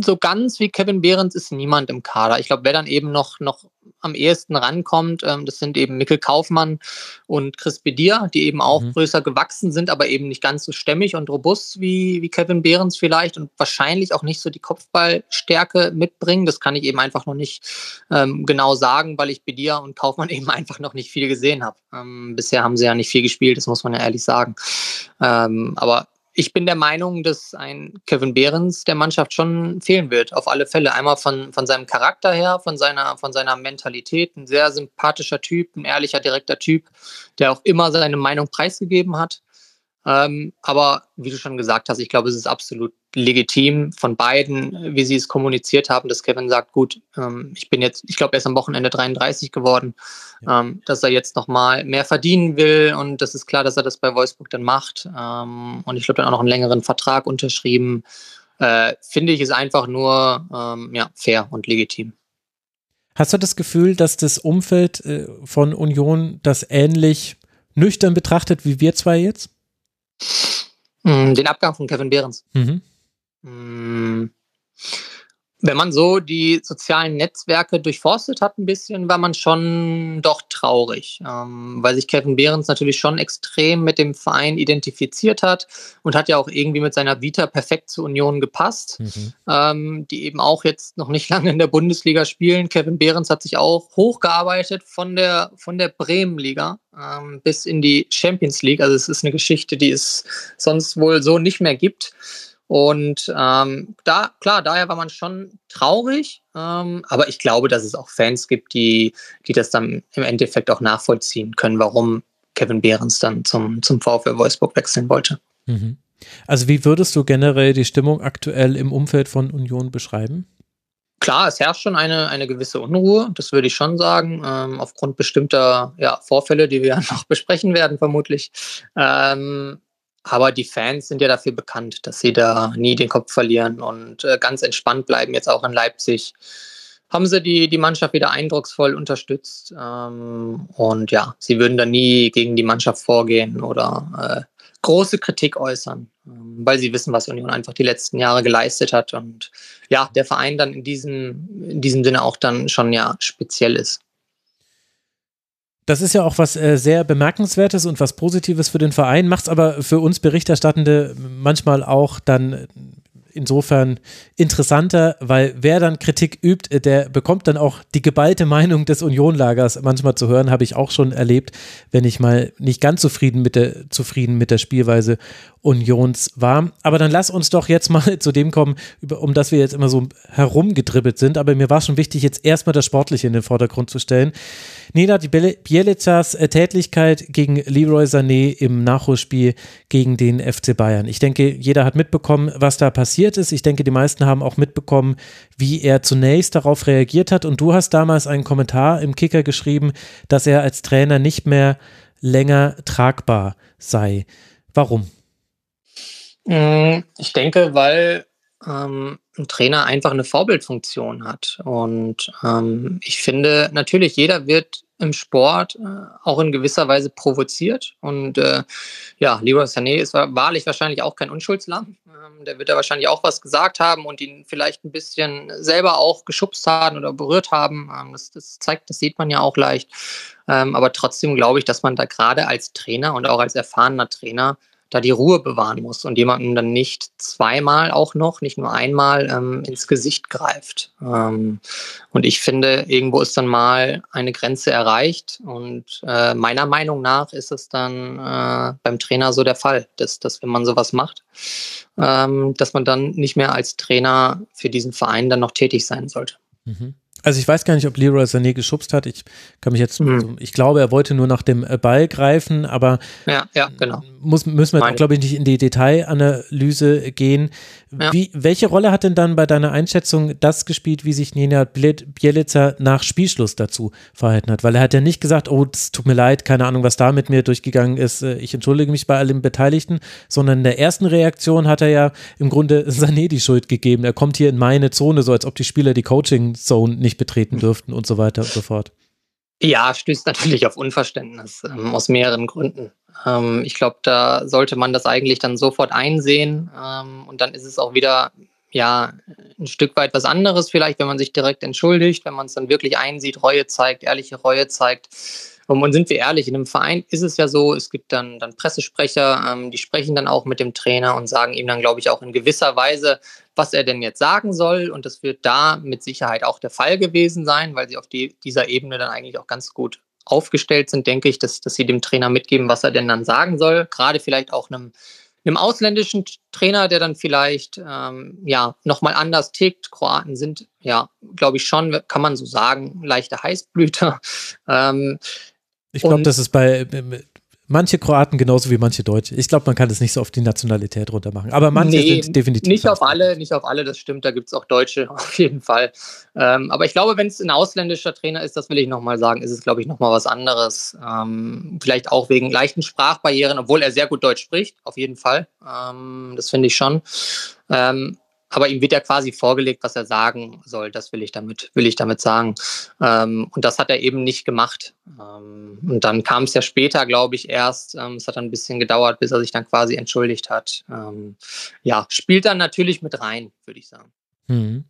so ganz wie Kevin Behrens ist niemand im Kader. Ich glaube, wer dann eben noch, noch am ehesten rankommt, ähm, das sind eben Mikkel Kaufmann und Chris Bedir, die eben auch mhm. größer gewachsen sind, aber eben nicht ganz so stämmig und robust wie, wie Kevin Behrens vielleicht und wahrscheinlich auch nicht so die Kopfballstärke mitbringen. Das kann ich eben einfach noch nicht ähm, genau sagen, weil ich Bedir und Kaufmann *laughs* eben einfach noch nicht viel gesehen habe. Ähm, bisher haben sie ja nicht viel gespielt, das muss man ja ehrlich sagen. Ähm, aber ich bin der Meinung, dass ein Kevin Behrens der Mannschaft schon fehlen wird, auf alle Fälle. Einmal von, von seinem Charakter her, von seiner, von seiner Mentalität, ein sehr sympathischer Typ, ein ehrlicher, direkter Typ, der auch immer seine Meinung preisgegeben hat. Ähm, aber wie du schon gesagt hast, ich glaube, es ist absolut legitim von beiden, wie sie es kommuniziert haben, dass Kevin sagt, gut, ähm, ich bin jetzt, ich glaube, er ist am Wochenende 33 geworden, ja. ähm, dass er jetzt nochmal mehr verdienen will und das ist klar, dass er das bei Wolfsburg dann macht ähm, und ich glaube, dann auch noch einen längeren Vertrag unterschrieben. Äh, finde ich es einfach nur ähm, ja, fair und legitim. Hast du das Gefühl, dass das Umfeld äh, von Union das ähnlich nüchtern betrachtet wie wir zwei jetzt? Mm, den Abgang von Kevin Behrens. Mhm. Wenn man so die sozialen Netzwerke durchforstet hat ein bisschen, war man schon doch traurig, ähm, weil sich Kevin Behrens natürlich schon extrem mit dem Verein identifiziert hat und hat ja auch irgendwie mit seiner Vita perfekt zur Union gepasst, mhm. ähm, die eben auch jetzt noch nicht *laughs* lange in der Bundesliga spielen. Kevin Behrens hat sich auch hochgearbeitet von der, von der Bremenliga ähm, bis in die Champions League. Also es ist eine Geschichte, die es sonst wohl so nicht mehr gibt. Und ähm, da, klar, daher war man schon traurig, ähm, aber ich glaube, dass es auch Fans gibt, die, die das dann im Endeffekt auch nachvollziehen können, warum Kevin Behrens dann zum, zum VfL Wolfsburg wechseln wollte. Mhm. Also wie würdest du generell die Stimmung aktuell im Umfeld von Union beschreiben? Klar, es herrscht schon eine, eine gewisse Unruhe, das würde ich schon sagen, ähm, aufgrund bestimmter ja, Vorfälle, die wir *laughs* noch besprechen werden, vermutlich. Ähm, aber die Fans sind ja dafür bekannt, dass sie da nie den Kopf verlieren und äh, ganz entspannt bleiben, jetzt auch in Leipzig. Haben sie die, die Mannschaft wieder eindrucksvoll unterstützt. Ähm, und ja, sie würden da nie gegen die Mannschaft vorgehen oder äh, große Kritik äußern, ähm, weil sie wissen, was Union einfach die letzten Jahre geleistet hat und ja, der Verein dann in diesem, in diesem Sinne auch dann schon ja speziell ist. Das ist ja auch was äh, sehr Bemerkenswertes und was Positives für den Verein, macht es aber für uns Berichterstattende manchmal auch dann insofern interessanter, weil wer dann Kritik übt, der bekommt dann auch die geballte Meinung des Unionlagers manchmal zu hören, habe ich auch schon erlebt, wenn ich mal nicht ganz zufrieden mit der, zufrieden mit der Spielweise Unions war. Aber dann lass uns doch jetzt mal *laughs* zu dem kommen, um das wir jetzt immer so herumgedribbelt sind. Aber mir war schon wichtig, jetzt erstmal das Sportliche in den Vordergrund zu stellen. Nenad Bielitsas äh, Tätigkeit gegen Leroy Sané im Nachholspiel gegen den FC Bayern. Ich denke, jeder hat mitbekommen, was da passiert ist. Ich denke, die meisten haben auch mitbekommen, wie er zunächst darauf reagiert hat. Und du hast damals einen Kommentar im Kicker geschrieben, dass er als Trainer nicht mehr länger tragbar sei. Warum? Mm, ich denke, weil ähm, ein Trainer einfach eine Vorbildfunktion hat. Und ähm, ich finde, natürlich, jeder wird im Sport äh, auch in gewisser Weise provoziert. Und äh, ja, Leroy Sané ist wahrlich wahrscheinlich auch kein Unschuldslamm. Ähm, der wird da wahrscheinlich auch was gesagt haben und ihn vielleicht ein bisschen selber auch geschubst haben oder berührt haben. Ähm, das, das, zeigt, das sieht man ja auch leicht. Ähm, aber trotzdem glaube ich, dass man da gerade als Trainer und auch als erfahrener Trainer da die Ruhe bewahren muss und jemandem dann nicht zweimal auch noch, nicht nur einmal ähm, ins Gesicht greift. Ähm, und ich finde, irgendwo ist dann mal eine Grenze erreicht und äh, meiner Meinung nach ist es dann äh, beim Trainer so der Fall, dass, dass wenn man sowas macht, ähm, dass man dann nicht mehr als Trainer für diesen Verein dann noch tätig sein sollte. Mhm. Also ich weiß gar nicht, ob Leroy Sané geschubst hat. Ich kann mich jetzt, mhm. ich glaube, er wollte nur nach dem äh, Ball greifen, aber ja, ja, genau. Muss, müssen wir, glaube ich, nicht in die Detailanalyse gehen. Ja. Wie, welche Rolle hat denn dann bei deiner Einschätzung das gespielt, wie sich Nina Bielica nach Spielschluss dazu verhalten hat? Weil er hat ja nicht gesagt, oh, es tut mir leid, keine Ahnung, was da mit mir durchgegangen ist, äh, ich entschuldige mich bei allen Beteiligten, sondern in der ersten Reaktion hat er ja im Grunde *laughs* Sané die Schuld gegeben. Er kommt hier in meine Zone, so als ob die Spieler die Coaching-Zone nicht betreten dürften und so weiter und so fort. Ja, stößt natürlich auf Unverständnis ähm, aus mehreren Gründen. Ähm, ich glaube, da sollte man das eigentlich dann sofort einsehen ähm, und dann ist es auch wieder ja ein Stück weit was anderes vielleicht, wenn man sich direkt entschuldigt, wenn man es dann wirklich einsieht, Reue zeigt, ehrliche Reue zeigt. Und sind wir ehrlich, in einem Verein ist es ja so, es gibt dann, dann Pressesprecher, ähm, die sprechen dann auch mit dem Trainer und sagen ihm dann, glaube ich, auch in gewisser Weise, was er denn jetzt sagen soll. Und das wird da mit Sicherheit auch der Fall gewesen sein, weil sie auf die, dieser Ebene dann eigentlich auch ganz gut aufgestellt sind, denke ich, dass, dass sie dem Trainer mitgeben, was er denn dann sagen soll. Gerade vielleicht auch einem, einem ausländischen Trainer, der dann vielleicht ähm, ja nochmal anders tickt. Kroaten sind ja, glaube ich schon, kann man so sagen, leichte Heißblüter. *laughs* Ähm, ich glaube, das ist bei manche Kroaten genauso wie manche Deutsche. Ich glaube, man kann das nicht so auf die Nationalität runter machen. Aber manche nee, sind definitiv. Nicht auf alle, nicht auf alle, das stimmt. Da gibt es auch Deutsche *laughs* auf jeden Fall. Ähm, aber ich glaube, wenn es ein ausländischer Trainer ist, das will ich nochmal sagen, ist es, glaube ich, nochmal was anderes. Ähm, vielleicht auch wegen leichten Sprachbarrieren, obwohl er sehr gut Deutsch spricht, auf jeden Fall. Ähm, das finde ich schon. Ähm, aber ihm wird ja quasi vorgelegt, was er sagen soll. Das will ich damit, will ich damit sagen. Ähm, und das hat er eben nicht gemacht. Ähm, und dann kam es ja später, glaube ich, erst. Ähm, es hat dann ein bisschen gedauert, bis er sich dann quasi entschuldigt hat. Ähm, ja, spielt dann natürlich mit rein, würde ich sagen. Mhm.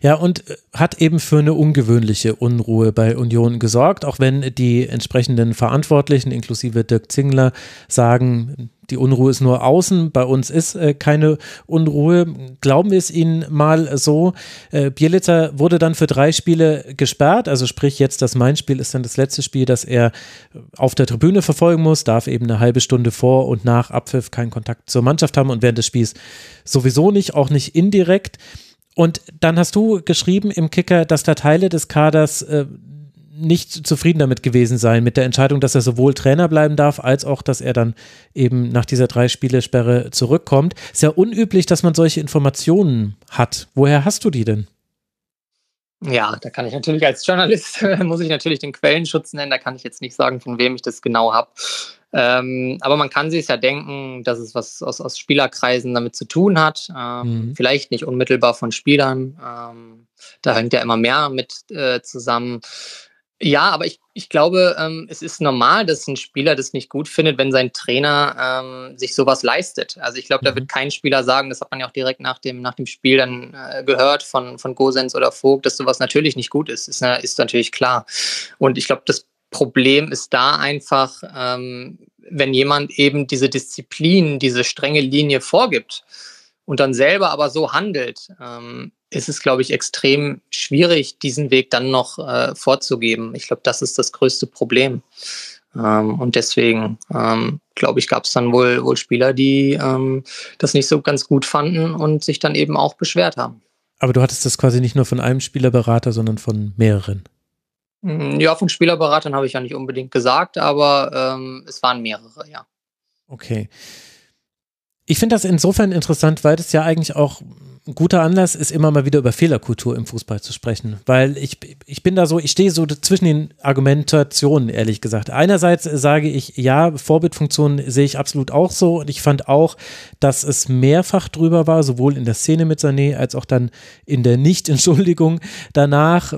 Ja, und äh, hat eben für eine ungewöhnliche Unruhe bei Union gesorgt, auch wenn die entsprechenden Verantwortlichen, inklusive Dirk Zingler, sagen, die Unruhe ist nur außen, bei uns ist äh, keine Unruhe. Glauben wir es Ihnen mal so. Äh, Bielitzer wurde dann für drei Spiele gesperrt, also sprich jetzt das Main-Spiel ist dann das letzte Spiel, das er auf der Tribüne verfolgen muss, darf eben eine halbe Stunde vor und nach Abpfiff keinen Kontakt zur Mannschaft haben und während des Spiels sowieso nicht, auch nicht indirekt. Und dann hast du geschrieben im Kicker, dass da Teile des Kaders äh, nicht zufrieden damit gewesen sein, mit der Entscheidung, dass er sowohl Trainer bleiben darf, als auch, dass er dann eben nach dieser Drei-Spiele-Sperre zurückkommt. Ist ja unüblich, dass man solche Informationen hat. Woher hast du die denn? Ja, da kann ich natürlich als Journalist, *laughs* muss ich natürlich den Quellenschutz nennen, da kann ich jetzt nicht sagen, von wem ich das genau habe. Ähm, aber man kann sich ja denken, dass es was aus, aus Spielerkreisen damit zu tun hat. Ähm, mhm. Vielleicht nicht unmittelbar von Spielern. Ähm, da hängt ja immer mehr mit äh, zusammen. Ja, aber ich, ich glaube, ähm, es ist normal, dass ein Spieler das nicht gut findet, wenn sein Trainer ähm, sich sowas leistet. Also ich glaube, da wird mhm. kein Spieler sagen, das hat man ja auch direkt nach dem, nach dem Spiel dann äh, gehört von, von Gosens oder Vogt, dass sowas natürlich nicht gut ist. Ist, äh, ist natürlich klar. Und ich glaube, das Problem ist da einfach, ähm, wenn jemand eben diese Disziplin, diese strenge Linie vorgibt und dann selber aber so handelt, ähm, ist es, glaube ich, extrem schwierig, diesen Weg dann noch äh, vorzugeben. Ich glaube, das ist das größte Problem. Ähm, und deswegen, ähm, glaube ich, gab es dann wohl, wohl Spieler, die ähm, das nicht so ganz gut fanden und sich dann eben auch beschwert haben. Aber du hattest das quasi nicht nur von einem Spielerberater, sondern von mehreren. Mm, ja, von Spielerberatern habe ich ja nicht unbedingt gesagt, aber ähm, es waren mehrere, ja. Okay. Ich finde das insofern interessant, weil das ja eigentlich auch ein guter Anlass ist, immer mal wieder über Fehlerkultur im Fußball zu sprechen. Weil ich, ich bin da so, ich stehe so zwischen den Argumentationen, ehrlich gesagt. Einerseits sage ich, ja, Vorbildfunktion sehe ich absolut auch so. Und ich fand auch, dass es mehrfach drüber war, sowohl in der Szene mit Sané als auch dann in der Nicht-Entschuldigung danach.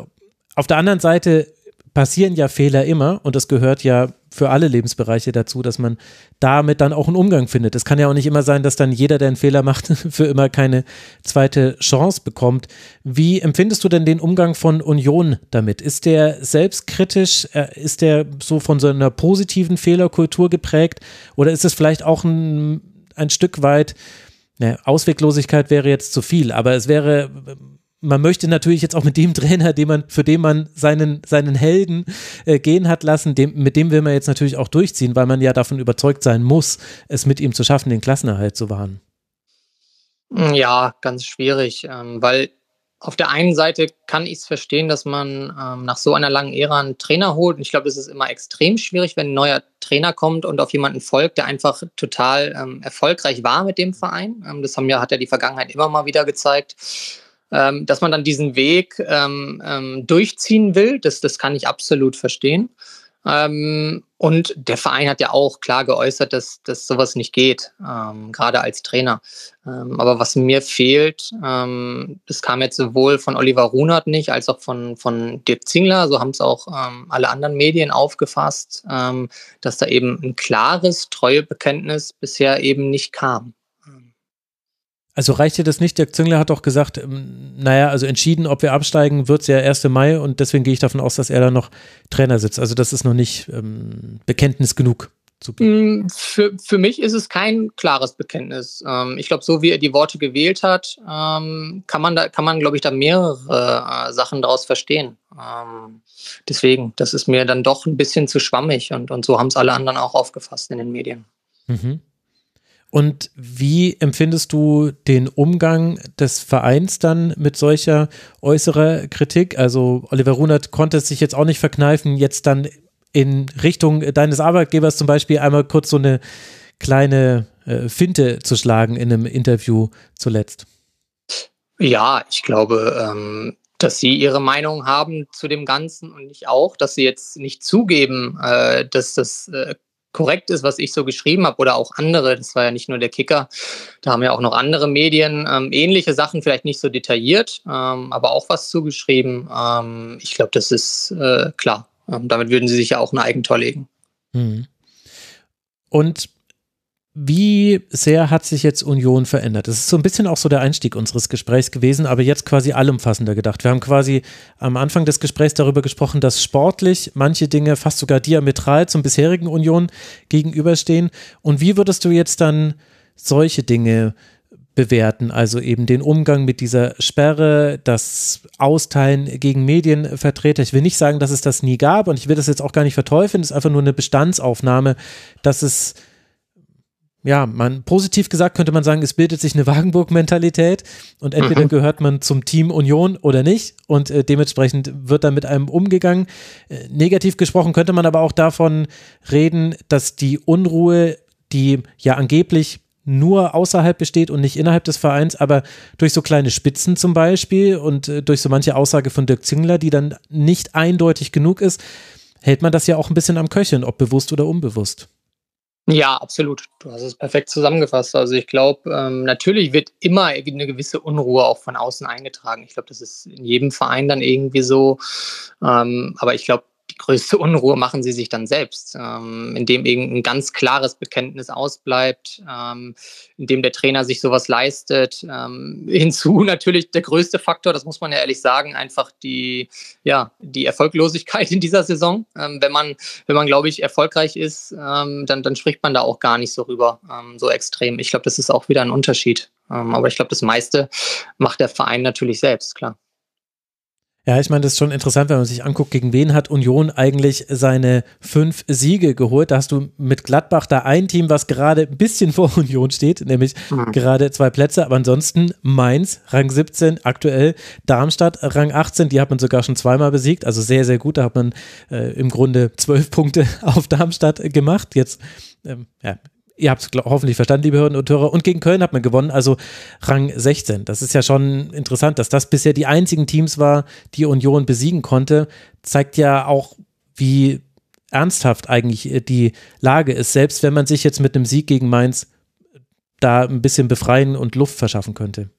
Auf der anderen Seite passieren ja Fehler immer und das gehört ja für alle Lebensbereiche dazu, dass man damit dann auch einen Umgang findet. Es kann ja auch nicht immer sein, dass dann jeder, der einen Fehler macht, *laughs* für immer keine zweite Chance bekommt. Wie empfindest du denn den Umgang von Union damit? Ist der selbstkritisch? Äh, ist der so von so einer positiven Fehlerkultur geprägt? Oder ist es vielleicht auch ein, ein Stück weit, ne, Ausweglosigkeit wäre jetzt zu viel, aber es wäre man möchte natürlich jetzt auch mit dem *laughs* Trainer, den man, für den man seinen, seinen Helden äh, gehen hat lassen, dem, mit dem will man jetzt natürlich auch durchziehen, weil man ja davon überzeugt sein muss, es mit ihm zu schaffen, den Klassenerhalt zu wahren. Ja, ganz schwierig, ähm, weil auf der einen Seite kann ich es verstehen, dass man ähm, nach so einer langen Ära einen Trainer holt. Und ich glaube, es ist immer extrem schwierig, wenn ein neuer Trainer kommt und auf jemanden folgt, der einfach total ähm, erfolgreich war mit dem Verein. Ähm, das haben ja, hat ja die Vergangenheit immer mal wieder gezeigt ähm, dass man dann diesen Weg ähm, ähm, durchziehen will, das, das kann ich absolut verstehen. Ähm, und der Verein hat ja auch klar geäußert, dass, dass sowas nicht geht, ähm, gerade als Trainer. Ähm, aber was mir fehlt, ähm, das kam jetzt sowohl von Oliver Runert nicht, als auch von, von Dirk Zingler, so haben es auch ähm, alle anderen Medien aufgefasst, dass da eben ein klares Treuebekenntnis bisher eben nicht kam. Also reicht dir das nicht? Dirk Züngler hat doch gesagt, ähm, naja, also entschieden, ob wir absteigen, wird es ja 1. Mai und deswegen gehe ich davon aus, dass er da noch Trainer sitzt. Also das ist noch nicht ähm, Bekenntnis genug. Mm, für, für mich ist es kein klares Bekenntnis. Ähm, ich glaube, so wie er die Worte gewählt hat, ähm, kann man da, kann man, glaube ich, da mehrere äh, Sachen daraus verstehen. Deswegen, das ist mir dann doch ein bisschen zu schwammig und, und so haben es alle anderen auch aufgefasst in den Medien. Mhm. Und wie empfindest du den Umgang des Vereins dann mit solcher äußerer Kritik? Also Oliver Runert konnte es sich jetzt auch nicht verkneifen, jetzt dann in Richtung deines Arbeitgebers zum Beispiel einmal kurz so eine kleine äh, Finte zu schlagen in einem Interview zuletzt. Ja, ich glaube, ähm, dass sie ihre Meinung haben zu dem Ganzen und ich auch, dass sie jetzt nicht zugeben, äh, dass das äh, korrekt ist, was ich so geschrieben habe oder auch andere. Das war ja nicht nur der Kicker. Da haben ja auch noch andere Medien ähm, ähnliche Sachen, vielleicht nicht so detailliert, ähm, aber auch was zugeschrieben. Ähm, ich glaube, das ist äh, klar. Ähm, damit würden sie sich ja auch ein Eigentor legen. Mhm. Und wie sehr hat sich jetzt Union verändert? Das ist so ein bisschen auch so der Einstieg unseres Gesprächs gewesen, aber jetzt quasi allumfassender gedacht. Wir haben quasi am Anfang des Gesprächs darüber gesprochen, dass sportlich manche Dinge fast sogar diametral zum bisherigen Union gegenüberstehen. Und wie würdest du jetzt dann solche Dinge bewerten? Also eben den Umgang mit dieser Sperre, das Austeilen gegen Medienvertreter. Ich will nicht sagen, dass es das nie gab und ich will das jetzt auch gar nicht verteufeln. Es ist einfach nur eine Bestandsaufnahme, dass es ja, man positiv gesagt könnte man sagen, es bildet sich eine Wagenburg-Mentalität und entweder mhm. gehört man zum Team Union oder nicht und äh, dementsprechend wird dann mit einem umgegangen. Äh, negativ gesprochen könnte man aber auch davon reden, dass die Unruhe, die ja angeblich nur außerhalb besteht und nicht innerhalb des Vereins, aber durch so kleine Spitzen zum Beispiel und äh, durch so manche Aussage von Dirk Zingler, die dann nicht eindeutig genug ist, hält man das ja auch ein bisschen am Köcheln, ob bewusst oder unbewusst. Ja, absolut. Du hast es perfekt zusammengefasst. Also ich glaube, ähm, natürlich wird immer eine gewisse Unruhe auch von außen eingetragen. Ich glaube, das ist in jedem Verein dann irgendwie so. Ähm, aber ich glaube, größte Unruhe machen sie sich dann selbst, ähm, indem irgendein ganz klares Bekenntnis ausbleibt, ähm, indem der Trainer sich sowas leistet. Ähm, hinzu *laughs* natürlich der größte Faktor, das muss man ja ehrlich sagen, einfach die, ja, die Erfolglosigkeit in dieser Saison. Ähm, wenn man, wenn man, glaube ich, erfolgreich ist, ähm, dann, dann spricht man da auch gar nicht so rüber, ähm, so extrem. Ich glaube, das ist auch wieder ein Unterschied. aber ich glaube, das meiste macht der Verein natürlich selbst, klar. Ja, ich meine, das ist schon interessant, wenn man sich anguckt, gegen wen hat Union eigentlich seine fünf Siege geholt. Da hast du mit Gladbach da ein Team, was gerade ein bisschen *laughs* vor Union steht, nämlich mhm. gerade zwei Plätze. Aber ansonsten Mainz, Rang 17 aktuell, Darmstadt, Rang 18, die hat man sogar schon zweimal besiegt. Also sehr, sehr gut. Da hat man äh, im Grunde zwölf Punkte *laughs* auf Darmstadt gemacht. Jetzt ähm, ja, ihr habt es hoffentlich verstanden, liebe Hörerinnen und Hörer. Und gegen Köln hat man gewonnen, also Rang 16. Das ist ja schon interessant, dass das bisher die einzigen Teams war, die Union besiegen konnte. Zeigt ja auch, wie ernsthaft eigentlich äh, die Lage ist, selbst wenn man sich jetzt mit einem Sieg gegen Mainz da ein bisschen befreien und Luft verschaffen könnte.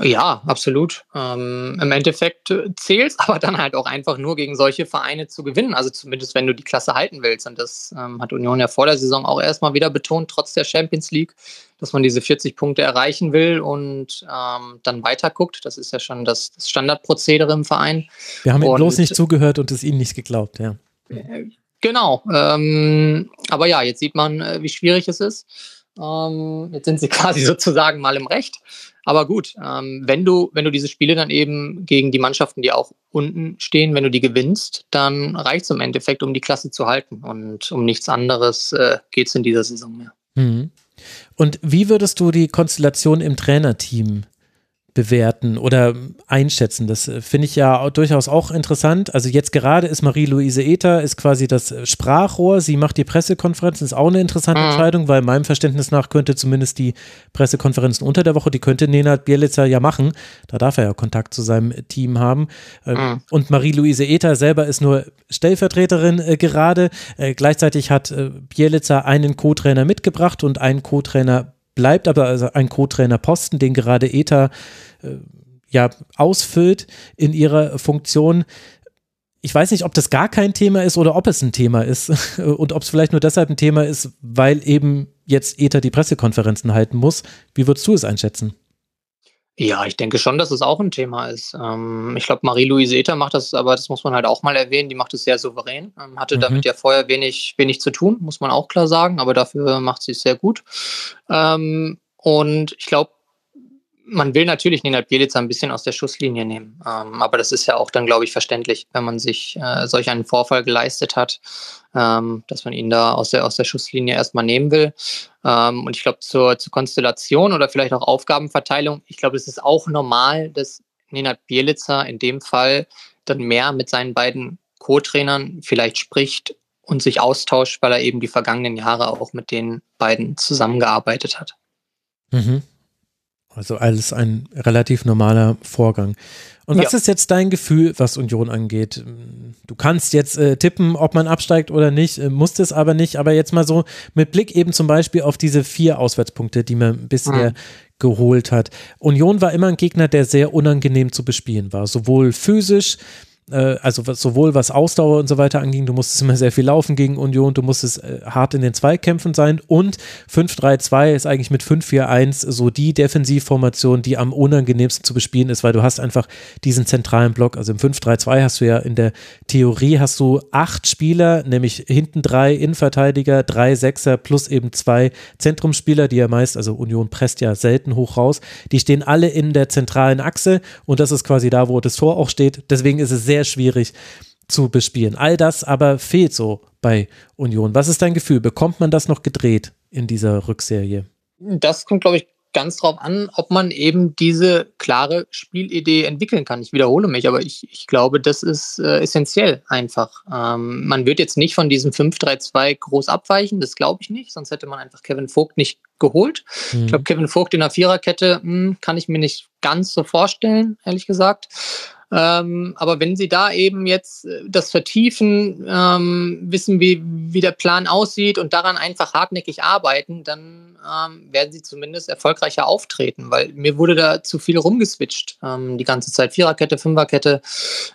Ja, absolut. Ähm, Im Endeffekt zählt *laughs* aber dann halt auch einfach nur gegen solche Vereine zu gewinnen. Also zumindest wenn du die Klasse halten willst. Und das ähm, hat Union ja vor der Saison auch erstmal wieder betont, trotz der Champions League, dass man diese 40 Punkte erreichen will und ähm, dann weiter guckt. Das ist ja schon das, das Standardprozedere im Verein. Wir haben ihm bloß nicht zugehört und es ihnen nicht geglaubt, ja. Äh, genau. Ähm, aber ja, jetzt sieht man, äh, wie schwierig es ist. Ähm, jetzt sind sie *laughs* quasi sozusagen mal im Recht. Aber gut, ähm, wenn du, wenn du diese Spiele dann eben gegen die Mannschaften, die auch unten stehen, wenn du die gewinnst, dann reicht es im Endeffekt, um die Klasse zu halten. Und um nichts anderes äh, geht es in dieser Saison mehr. Mhm. Und wie würdest du die Konstellation im Trainerteam bewerten oder einschätzen. Das äh, finde ich ja durchaus auch interessant. Also jetzt gerade ist Marie-Louise Ether ist quasi das Sprachrohr. Sie macht die Pressekonferenz. Das ist auch eine interessante mhm. Entscheidung, weil meinem Verständnis nach könnte zumindest die Pressekonferenzen unter der Woche, die könnte Nenad Bielica ja machen. Da darf er ja Kontakt zu seinem Team haben. Ähm, mhm. Und Marie-Louise Ether selber ist nur Stellvertreterin äh, gerade. Äh, gleichzeitig hat äh, Bielica einen Co-Trainer mitgebracht und einen Co-Trainer bleibt aber also ein Co-Trainer-Posten, den gerade ETA äh, ja ausfüllt in ihrer Funktion. Ich weiß nicht, ob das gar kein Thema ist oder ob es ein Thema ist *laughs* und ob es vielleicht nur deshalb ein Thema ist, weil eben jetzt ETA die Pressekonferenzen halten muss. Wie würdest du es einschätzen? Ja, ich denke schon, dass es auch ein Thema ist. Ähm, ich glaube, Marie-Louise Ether macht das, aber das muss man halt auch mal erwähnen, die macht es sehr souverän. Ähm, hatte mhm. damit ja vorher wenig, wenig zu tun, muss man auch klar sagen, aber dafür macht sie es sehr gut. Ähm, und ich glaube, man will natürlich Nenad Bielica ein bisschen aus der Schusslinie nehmen. Ähm, aber das ist ja auch dann, glaube ich, verständlich, wenn man sich äh, solch einen Vorfall geleistet hat, ähm, dass man ihn da aus der, aus der Schusslinie erstmal nehmen will. Ähm, und ich glaube, zur, zur Konstellation oder vielleicht auch Aufgabenverteilung, ich glaube, es ist auch normal, dass Nenad Bielica in dem Fall dann mehr mit seinen beiden Co-Trainern vielleicht spricht und sich austauscht, weil er eben die vergangenen Jahre auch mit den beiden zusammengearbeitet hat. Mhm. Also alles ein relativ normaler Vorgang. Und was ja. ist jetzt dein Gefühl, was Union angeht? Du kannst jetzt äh, tippen, ob man absteigt oder nicht, äh, musst es aber nicht. Aber jetzt mal so mit Blick eben zum Beispiel auf diese vier Auswärtspunkte, die man bisher mhm. geholt hat. Union war immer ein Gegner, der sehr unangenehm zu bespielen war. Sowohl physisch, äh, also sowohl was Ausdauer und so weiter anging, du musstest immer sehr viel laufen gegen Union, du musstest äh, hart in den Zweikämpfen sein und 5-3-2 ist eigentlich mit 5-4-1 so die Defensivformation, die am unangenehmsten zu bespielen ist, weil du hast einfach diesen zentralen Block, also im 5-3-2 hast du ja in der Theorie hast du acht Spieler, nämlich hinten drei Innenverteidiger, drei Sechser plus eben zwei Zentrumsspieler, die ja meist, also Union presst ja selten hoch raus, die stehen alle in der zentralen Achse und das ist quasi da, wo das Tor auch steht, deswegen ist es sehr sehr schwierig zu bespielen. All das aber fehlt so bei Union. Was ist dein Gefühl? Bekommt man das noch gedreht in dieser Rückserie? Das kommt, glaube ich, ganz drauf an, ob man eben diese klare Spielidee entwickeln kann. Ich wiederhole mich, aber ich, ich glaube, das ist äh, essentiell einfach. Ähm, man wird jetzt nicht von diesem 5-3-2 groß abweichen, das glaube ich nicht, sonst hätte man einfach Kevin Vogt nicht geholt. Mhm. Ich glaube, Kevin Vogt in der Viererkette mh, hm, kann ich mir nicht ganz so vorstellen, ehrlich gesagt. Ähm, aber wenn Sie da eben jetzt äh, das vertiefen, ähm, wissen, wie, wie der Plan aussieht und daran einfach hartnäckig arbeiten, dann ähm, werden Sie zumindest erfolgreicher auftreten, weil mir wurde da zu viel rumgeswitcht ähm, die ganze Zeit. Viererkette, Fünferkette,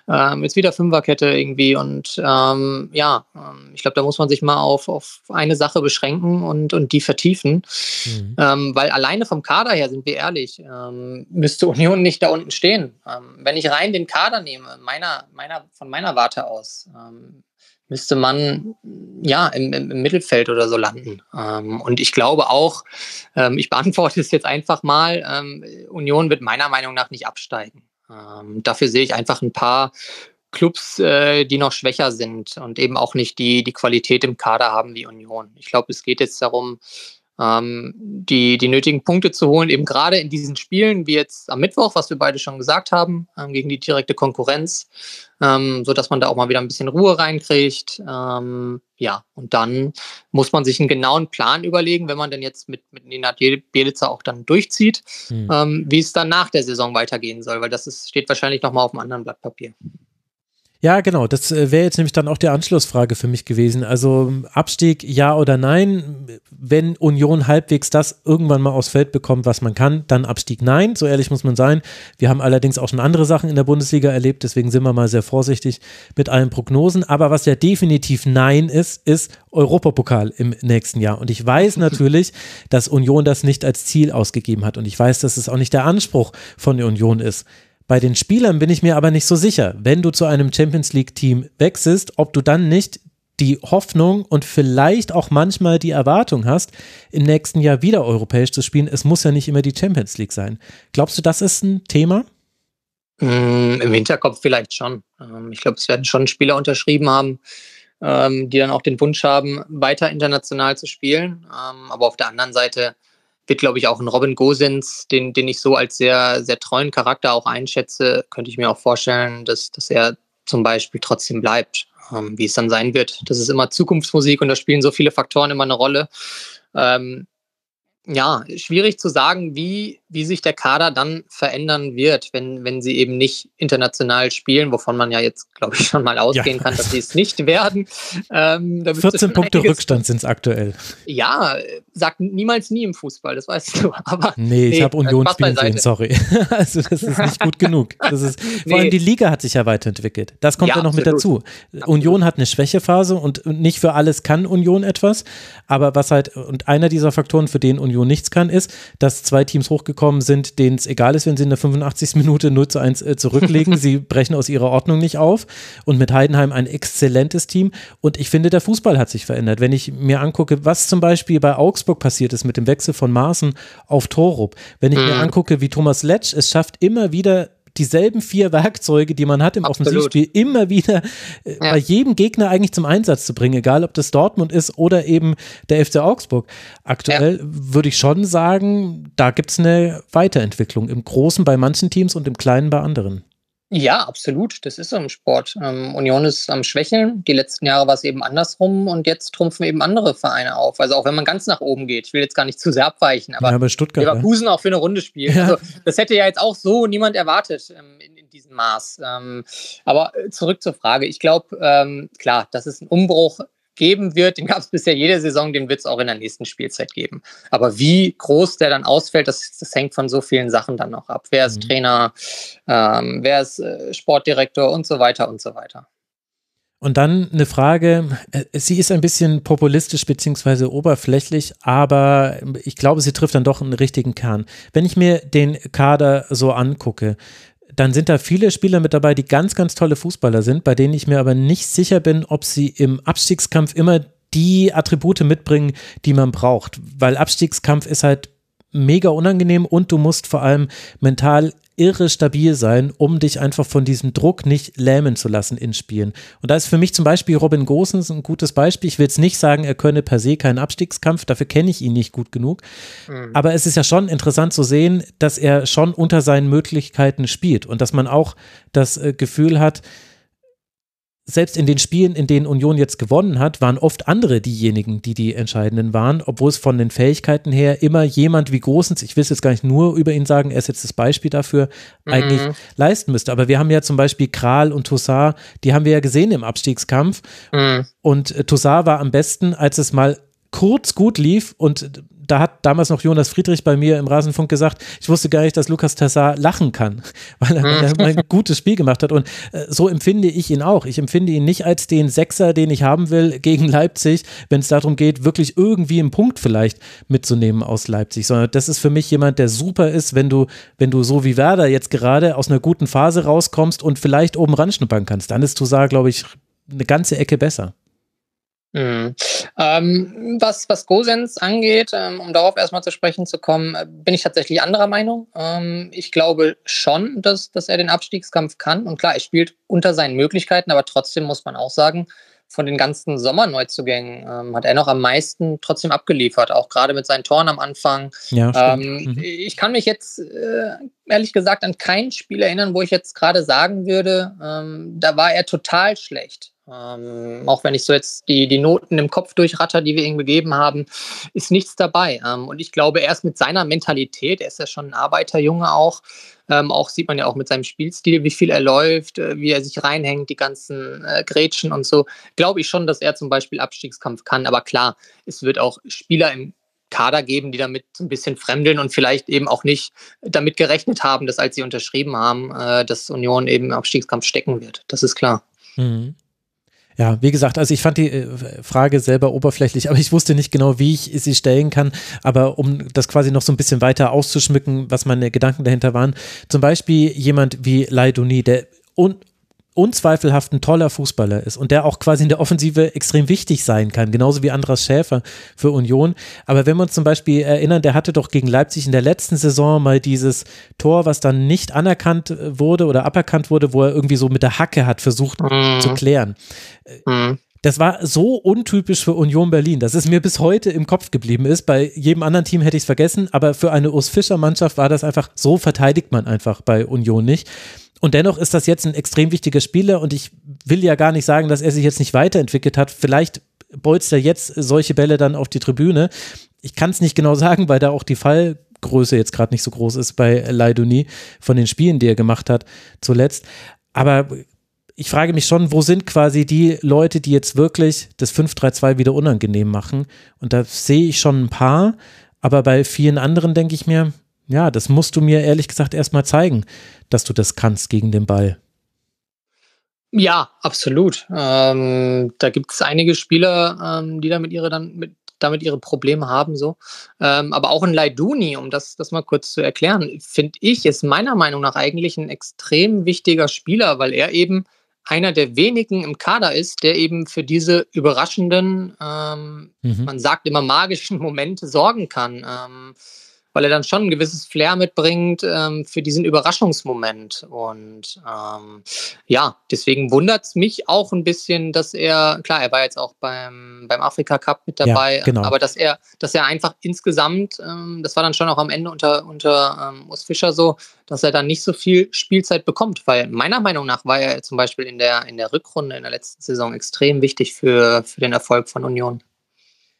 ähm, jetzt wieder Fünferkette irgendwie und ähm, ja, ich glaube, da muss man sich mal auf, auf eine Sache beschränken und, und die vertiefen, mhm. weil alleine vom Kader her, sind wir ehrlich, müsste Union nicht da unten stehen. wenn ich rein den Kader nehme, meiner, meiner, von meiner Warte aus, ähm, müsste man ja im, im, Mittelfeld oder so landen. Ähm, und ich glaube auch, ähm, ich beantworte es jetzt einfach mal, ähm, Union wird meiner Meinung nach nicht absteigen. Ähm, dafür sehe ich einfach ein paar Clubs, äh, die noch schwächer sind und eben auch nicht die, die Qualität im Kader haben wie Union. Ich glaube, es geht jetzt darum, ähm, die, die nötigen Punkte zu holen, eben gerade in diesen Spielen, wie jetzt am Mittwoch, was wir beide schon gesagt haben, ähm, gegen die direkte Konkurrenz, ähm, so dass man da auch mal wieder ein bisschen Ruhe reinkriegt. Ähm, ja, und dann muss man sich einen genauen Plan überlegen, wenn man denn jetzt mit, mit Nenad Bielica auch dann durchzieht, mhm. ähm, wie es dann nach der Saison weitergehen soll, weil das ist, steht wahrscheinlich nochmal auf einem anderen Blatt Papier. Ja, genau. Das äh, wäre jetzt nämlich dann auch die Anschlussfrage für mich gewesen. Also Abstieg, ja oder nein? Wenn Union halbwegs das irgendwann mal aufs Feld bekommt, was man kann, dann Abstieg nein. So ehrlich muss man sein. Wir haben allerdings auch schon andere Sachen in der Bundesliga erlebt, deswegen sind wir mal sehr vorsichtig mit allen Prognosen. Aber was ja definitiv nein ist, ist Europapokal im nächsten Jahr. Und ich weiß *laughs* natürlich, dass Union das nicht als Ziel ausgegeben hat. Und ich weiß, dass es auch nicht der Anspruch von der Union ist. Bei den Spielern bin ich mir aber nicht so sicher. Wenn du zu einem Champions League-Team wechselst, ob du dann nicht die Hoffnung und vielleicht auch manchmal die Erwartung hast, im nächsten Jahr wieder europäisch zu spielen. Es muss ja nicht immer die Champions League sein. Glaubst du, das ist ein Thema? Mm, Im Hinterkopf vielleicht schon. Ähm, ich glaube, es werden schon Spieler unterschrieben haben, ähm, die dann auch den Wunsch haben, weiter international zu spielen. Ähm, aber auf der anderen Seite wird, glaube ich, auch ein Robin Gosens, den, den ich so als sehr, sehr treuen Charakter auch einschätze, könnte ich mir auch vorstellen, dass, dass er zum Beispiel trotzdem bleibt. Ähm, wie es dann sein wird. Das ist immer Zukunftsmusik und da spielen so viele Faktoren immer eine Rolle. Ähm, ja, schwierig zu sagen, wie, wie sich der Kader dann verändern wird, wenn, wenn sie eben nicht international spielen, wovon man ja jetzt, glaube ich, *laughs* schon mal ausgehen ja. kann, dass sie es nicht werden. Ähm, 14 Punkte Rückstand sind es aktuell. Ja, sagt niemals nie im Fußball, das weißt du. *laughs* Aber, nee, ich habe Union spielen sehen, sorry. *laughs* also das ist nicht gut genug. Das ist, vor nee. allem die Liga hat sich ja weiterentwickelt. Das kommt ja, ja noch absolut. mit dazu. Absolut. Union hat eine Schwächephase und nicht für alles kann Union etwas, aber was halt, und einer dieser Faktoren, für den Union nichts kann, ist, dass zwei Teams hochgekommen sind, denen es egal ist, wenn sie in der 85. Minute 0 zu 1 äh, zurücklegen. *laughs* sie brechen aus ihrer Ordnung nicht auf. Und mit Heidenheim ein exzellentes Team. Und ich finde, der Fußball hat sich verändert. Wenn ich mir angucke, was zum Beispiel bei Augsburg passiert ist mit dem Wechsel von Maaßen auf Torup, wenn ich mir mhm. angucke, wie Thomas Letsch es schafft, immer wieder dieselben vier Werkzeuge, die man hat im Absolut. Offensivspiel, immer wieder äh, ja. bei jedem Gegner eigentlich zum Einsatz zu bringen, egal ob das Dortmund ist oder eben der FC Augsburg. Aktuell ja. würde ich schon sagen, da gibt es eine Weiterentwicklung im Großen bei manchen Teams und im Kleinen bei anderen. Ja, absolut. Das ist so im Sport. Ähm, Union ist am Schwächeln. Die letzten Jahre war es eben andersrum und jetzt trumpfen eben andere Vereine auf. Also auch wenn man ganz nach oben geht. Ich will jetzt gar nicht zu sehr abweichen, aber, ja, aber Stuttgart, Leverkusen ja. auch für eine Runde spielen. *laughs* Ja. Also, das hätte ja jetzt auch so niemand erwartet ähm, in, in, diesem Maß. Ähm, aber äh, zurück zur Frage. Ich glaube, ähm, klar, das ist ein Umbruch geben wird, den gab es bisher jede Saison, den wird es auch in der nächsten Spielzeit geben. Aber wie groß der dann ausfällt, das, das hängt von so vielen Sachen dann noch ab. Wer ist mhm. Trainer, ähm, wer ist äh, Sportdirektor und so weiter und so weiter. Und dann eine Frage, äh, sie ist ein bisschen populistisch beziehungsweise oberflächlich, aber ich glaube, sie trifft dann doch einen richtigen Kern. Wenn ich mir den Kader so angucke, dann sind da viele Spieler mit dabei, die ganz, ganz tolle Fußballer sind, bei denen ich mir aber nicht sicher bin, ob sie im Abstiegskampf immer die Attribute mitbringen, die man braucht. Weil Abstiegskampf ist halt mega unangenehm und du musst vor allem mental irre stabil sein, um dich einfach von diesem Druck nicht lähmen zu lassen in Spielen. Und da ist für mich zum Beispiel Robin Gosens ein gutes Beispiel. Ich will jetzt nicht sagen, er könne per se keinen Abstiegskampf, dafür kenne ich ihn nicht gut genug. Mhm. Aber es ist ja schon interessant zu sehen, dass er schon unter seinen Möglichkeiten spielt und dass man auch das äh, Gefühl hat, selbst in den Spielen, in denen Union jetzt gewonnen hat, waren oft andere diejenigen, die die entscheidenden waren, obwohl es von den Fähigkeiten her immer jemand wie Großens, ich will es jetzt gar nicht nur über ihn sagen, er ist jetzt das Beispiel dafür, mhm. eigentlich leisten müsste. Aber wir haben ja zum Beispiel Kral und Toussaint, die haben wir ja gesehen im Abstiegskampf. Mhm. Und äh, Toussaint war am besten, als es mal kurz gut lief und da hat damals noch Jonas Friedrich bei mir im Rasenfunk gesagt, ich wusste gar nicht, dass Lukas Tassar lachen kann, *laughs* weil er, weil er ein gutes Spiel gemacht hat. Und äh, so empfinde ich ihn auch. Ich empfinde ihn nicht als den Sechser, den ich haben will gegen Leipzig, wenn es darum geht, wirklich irgendwie einen Punkt vielleicht mitzunehmen aus Leipzig, sondern das ist für mich jemand, der super ist, wenn du, wenn du so wie Werder jetzt gerade aus einer guten Phase rauskommst und vielleicht oben ranschnuppern kannst. Dann ist Toussaint, glaube ich, eine ganze Ecke besser. Mhm. Ähm, was, was Gosens angeht, ähm, um darauf erstmal zu sprechen zu kommen, äh, bin ich tatsächlich anderer Meinung. Ähm, ich glaube schon, dass, dass er den Abstiegskampf kann. Und klar, er spielt unter seinen Möglichkeiten, aber trotzdem muss man auch sagen, von den ganzen Sommerneuzugängen ähm, hat er noch am meisten trotzdem abgeliefert, auch gerade mit seinen Toren am Anfang. Ja, ähm, mhm. Ich kann mich jetzt äh, ehrlich gesagt an kein Spiel erinnern, wo ich jetzt gerade sagen würde, ähm, da war er total schlecht. Ähm, auch wenn ich so jetzt die, die Noten im Kopf durchratter, die wir ihm gegeben haben, ist nichts dabei. Ähm, und ich glaube, erst mit seiner Mentalität, er ist ja schon ein Arbeiterjunge auch, ähm, auch sieht man ja auch mit seinem Spielstil, wie viel er läuft, äh, wie er sich reinhängt, die ganzen äh, Grätschen und so, glaube ich schon, dass er zum Beispiel Abstiegskampf kann. Aber klar, es wird auch Spieler im Kader geben, die damit so ein bisschen fremdeln und vielleicht eben auch nicht damit gerechnet haben, dass als sie unterschrieben haben, äh, dass Union eben im Abstiegskampf stecken wird. Das ist klar. Mhm. Ja, wie gesagt, also ich fand die äh, Frage selber oberflächlich, aber ich wusste nicht genau, wie ich sie stellen kann. Aber um das quasi noch so ein bisschen weiter auszuschmücken, was meine Gedanken dahinter waren, zum Beispiel jemand wie Laidoni, der un unzweifelhaft ein toller Fußballer ist und der auch quasi in der Offensive extrem wichtig sein kann, genauso wie Andras Schäfer für Union. Aber wenn wir uns zum Beispiel erinnern, der hatte doch gegen Leipzig in der letzten Saison mal dieses Tor, was dann nicht anerkannt wurde oder aberkannt wurde, wo er irgendwie so mit der Hacke hat versucht mhm. zu klären. Mhm. Das war so untypisch für Union Berlin, dass es mir bis heute im Kopf geblieben ist. Bei jedem anderen Team hätte ich es vergessen, aber für eine Urs Fischer Mannschaft war das einfach, so verteidigt man einfach bei Union nicht. Und dennoch ist das jetzt ein extrem wichtiger Spieler und ich will ja gar nicht sagen, dass er sich jetzt nicht weiterentwickelt hat. Vielleicht bolzt er jetzt solche Bälle dann auf die Tribüne. Ich kann es nicht genau sagen, weil da auch die Fallgröße jetzt gerade nicht so groß ist bei Leidoni von den Spielen, die er gemacht hat zuletzt. Aber ich frage mich schon, wo sind quasi die Leute, die jetzt wirklich das 5-3-2 wieder unangenehm machen? Und da sehe ich schon ein paar, aber bei vielen anderen denke ich mir, ja, das musst du mir ehrlich gesagt erstmal zeigen, dass du das kannst gegen den Ball. Ja, absolut. Ähm, da gibt es einige Spieler, ähm, die damit ihre dann mit, damit ihre Probleme haben, so. Ähm, aber auch ein Leiduni, um das, das mal kurz zu erklären, finde ich, ist meiner Meinung nach eigentlich ein extrem wichtiger Spieler, weil er eben einer der wenigen im Kader ist, der eben für diese überraschenden, ähm, mhm. man sagt immer magischen Momente sorgen kann. Weil er dann schon ein gewisses Flair mitbringt ähm, für diesen Überraschungsmoment. Und ähm, ja, deswegen wundert es mich auch ein bisschen, dass er, klar, er war jetzt auch beim, beim Afrika Cup mit dabei, ja, genau. aber dass er, dass er einfach insgesamt, ähm, das war dann schon auch am Ende unter, unter ähm, Urs Fischer so, dass er dann nicht so viel Spielzeit bekommt, weil meiner Meinung nach war er zum Beispiel in der, in der Rückrunde in der letzten Saison extrem wichtig für, für den Erfolg von Union.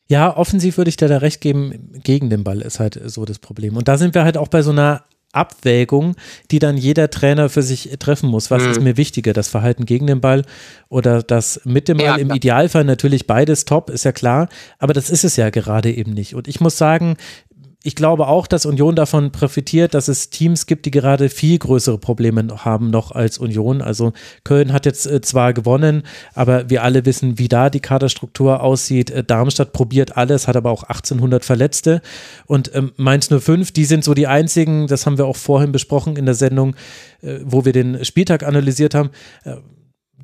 Ja, offensiv würde ich dir da recht geben, gegen den Ball ist halt so das Problem. Und da sind wir halt auch bei so einer Abwägung, die dann jeder Trainer für sich treffen muss. Was mhm. ist mir wichtiger, das Verhalten gegen den Ball oder das mit dem Ball? Ja, Im Idealfall natürlich beides top, ist ja klar, aber das ist es ja gerade eben nicht. Und ich muss sagen, ich glaube auch, dass Union davon profitiert, dass es Teams gibt, die gerade viel größere Probleme haben noch als Union. Also Köln hat jetzt äh, zwar gewonnen, aber wir alle wissen, wie da die Kaderstruktur aussieht. Äh, Darmstadt probiert alles, hat aber auch 1800 Verletzte. Und ähm, Mainz 05, die sind so die einzigen, das haben wir auch vorhin besprochen in der Sendung, äh, wo wir den Spieltag analysiert haben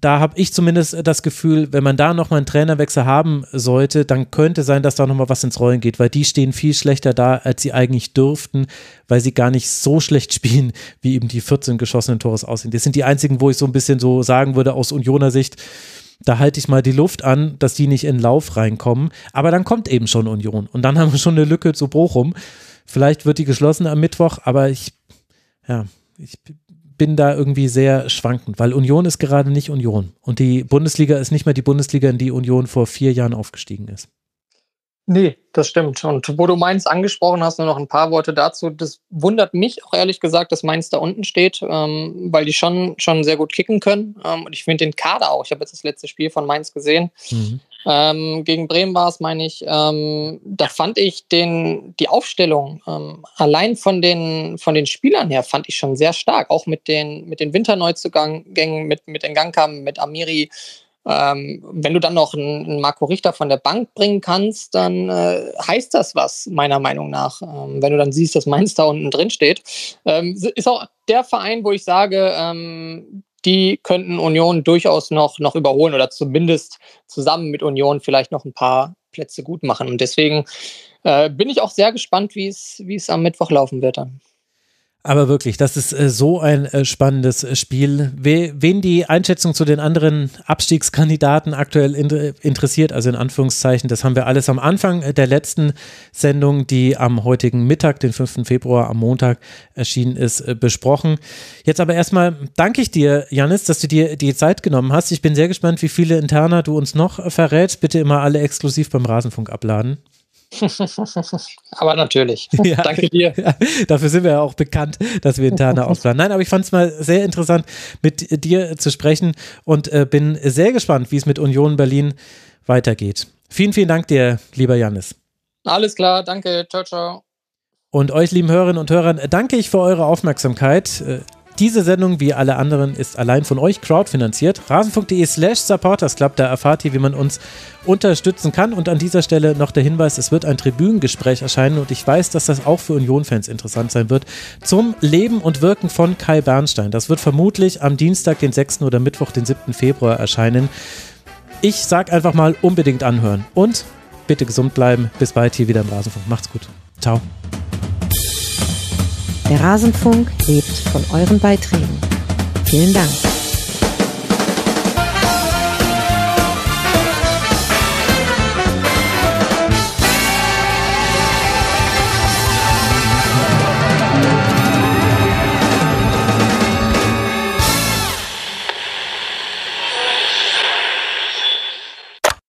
da habe ich zumindest das Gefühl, wenn man da nochmal einen Trainerwechsel haben sollte, dann könnte sein, dass da nochmal was ins Rollen geht, weil die stehen viel schlechter da, als sie eigentlich dürften, weil sie gar nicht so schlecht *laughs* spielen, wie eben die 14 geschossenen Tores aussehen. Das sind die einzigen, wo ich so ein bisschen so sagen würde, aus Unioner Sicht, da halte ich mal die Luft an, dass die nicht in Lauf reinkommen. Aber dann kommt eben schon Union und dann haben wir schon eine Lücke zu Bochum. Vielleicht wird die geschlossen am Mittwoch, aber ich, ja, ich bin da irgendwie sehr schwankend, weil Union ist gerade nicht Union. Und die Bundesliga ist nicht mehr die Bundesliga, in die Union vor vier Jahren aufgestiegen ist. Nee, das stimmt. Und wo du Mainz angesprochen hast, nur noch ein paar Worte dazu. Das wundert mich auch ehrlich gesagt, dass Mainz da unten steht, ähm, weil die schon, schon sehr gut kicken können. Ähm, und ich finde den Kader auch. Ich habe jetzt das letzte Spiel von Mainz gesehen. Mhm. Ähm, gegen Bremen war es, meine ich. Ähm, da fand ich den, die Aufstellung ähm, allein von den, von den Spielern her fand ich schon sehr stark. Auch mit den, mit den Winterneuzugängen, mit, mit den Gangkamen, mit Amiri. Ähm, wenn du dann noch einen, Marco Richter von der Bank bringen kannst, dann äh, heißt das was, meiner Meinung nach. Ähm, wenn du dann siehst, dass Mainz da unten drin steht. Ähm, ist auch der Verein, wo ich sage, ähm, die könnten Union durchaus noch, noch überholen oder zumindest zusammen mit Union vielleicht noch ein paar Plätze gut machen. Und deswegen äh, bin ich auch sehr gespannt, wie es am Mittwoch laufen wird dann. Aber wirklich, das ist äh, so ein äh, spannendes äh, Spiel. We, wen die Einschätzung zu den anderen Abstiegskandidaten aktuell in, interessiert, also in Anführungszeichen, das haben wir alles am Anfang der letzten Sendung, die am heutigen Mittag, den 5. Februar am Montag erschienen ist, besprochen. Jetzt aber erstmal danke ich dir, Janis, dass du dir die Zeit genommen hast. Ich bin sehr gespannt, wie viele Interner du uns noch verrätst. Bitte immer alle exklusiv beim Rasenfunk abladen. *laughs* aber natürlich. *laughs* Ja, Danke dir. Ja, dafür sind wir ja auch bekannt, dass wir interne *laughs* ausplanen. Nein, aber ich fand es mal sehr interessant, mit dir zu sprechen und äh, bin sehr gespannt, wie es mit Union Berlin weitergeht. Vielen, vielen Dank dir, lieber Janis. Alles klar, danke. Ciao, ciao. Und euch, lieben Hörerinnen und Hörern, danke ich für eure Aufmerksamkeit. Diese Sendung, wie alle anderen, ist allein von euch crowdfinanziert. Rasenfunk.de slash supportersclub, da erfahrt ihr, wie man uns unterstützen kann. Und an dieser Stelle noch der Hinweis, es wird ein Tribünengespräch erscheinen und ich weiß, dass das auch für Union-Fans interessant sein wird, zum Leben und Wirken von Kai Bernstein. Das wird vermutlich am Dienstag, den 6. oder Mittwoch, den 7. Februar erscheinen. Ich sag einfach mal unbedingt anhören und bitte gesund bleiben. Bis bald hier wieder im Rasenfunk. Macht's gut. Ciao. Der Rasenfunk lebt von euren Beiträgen. Vielen Dank.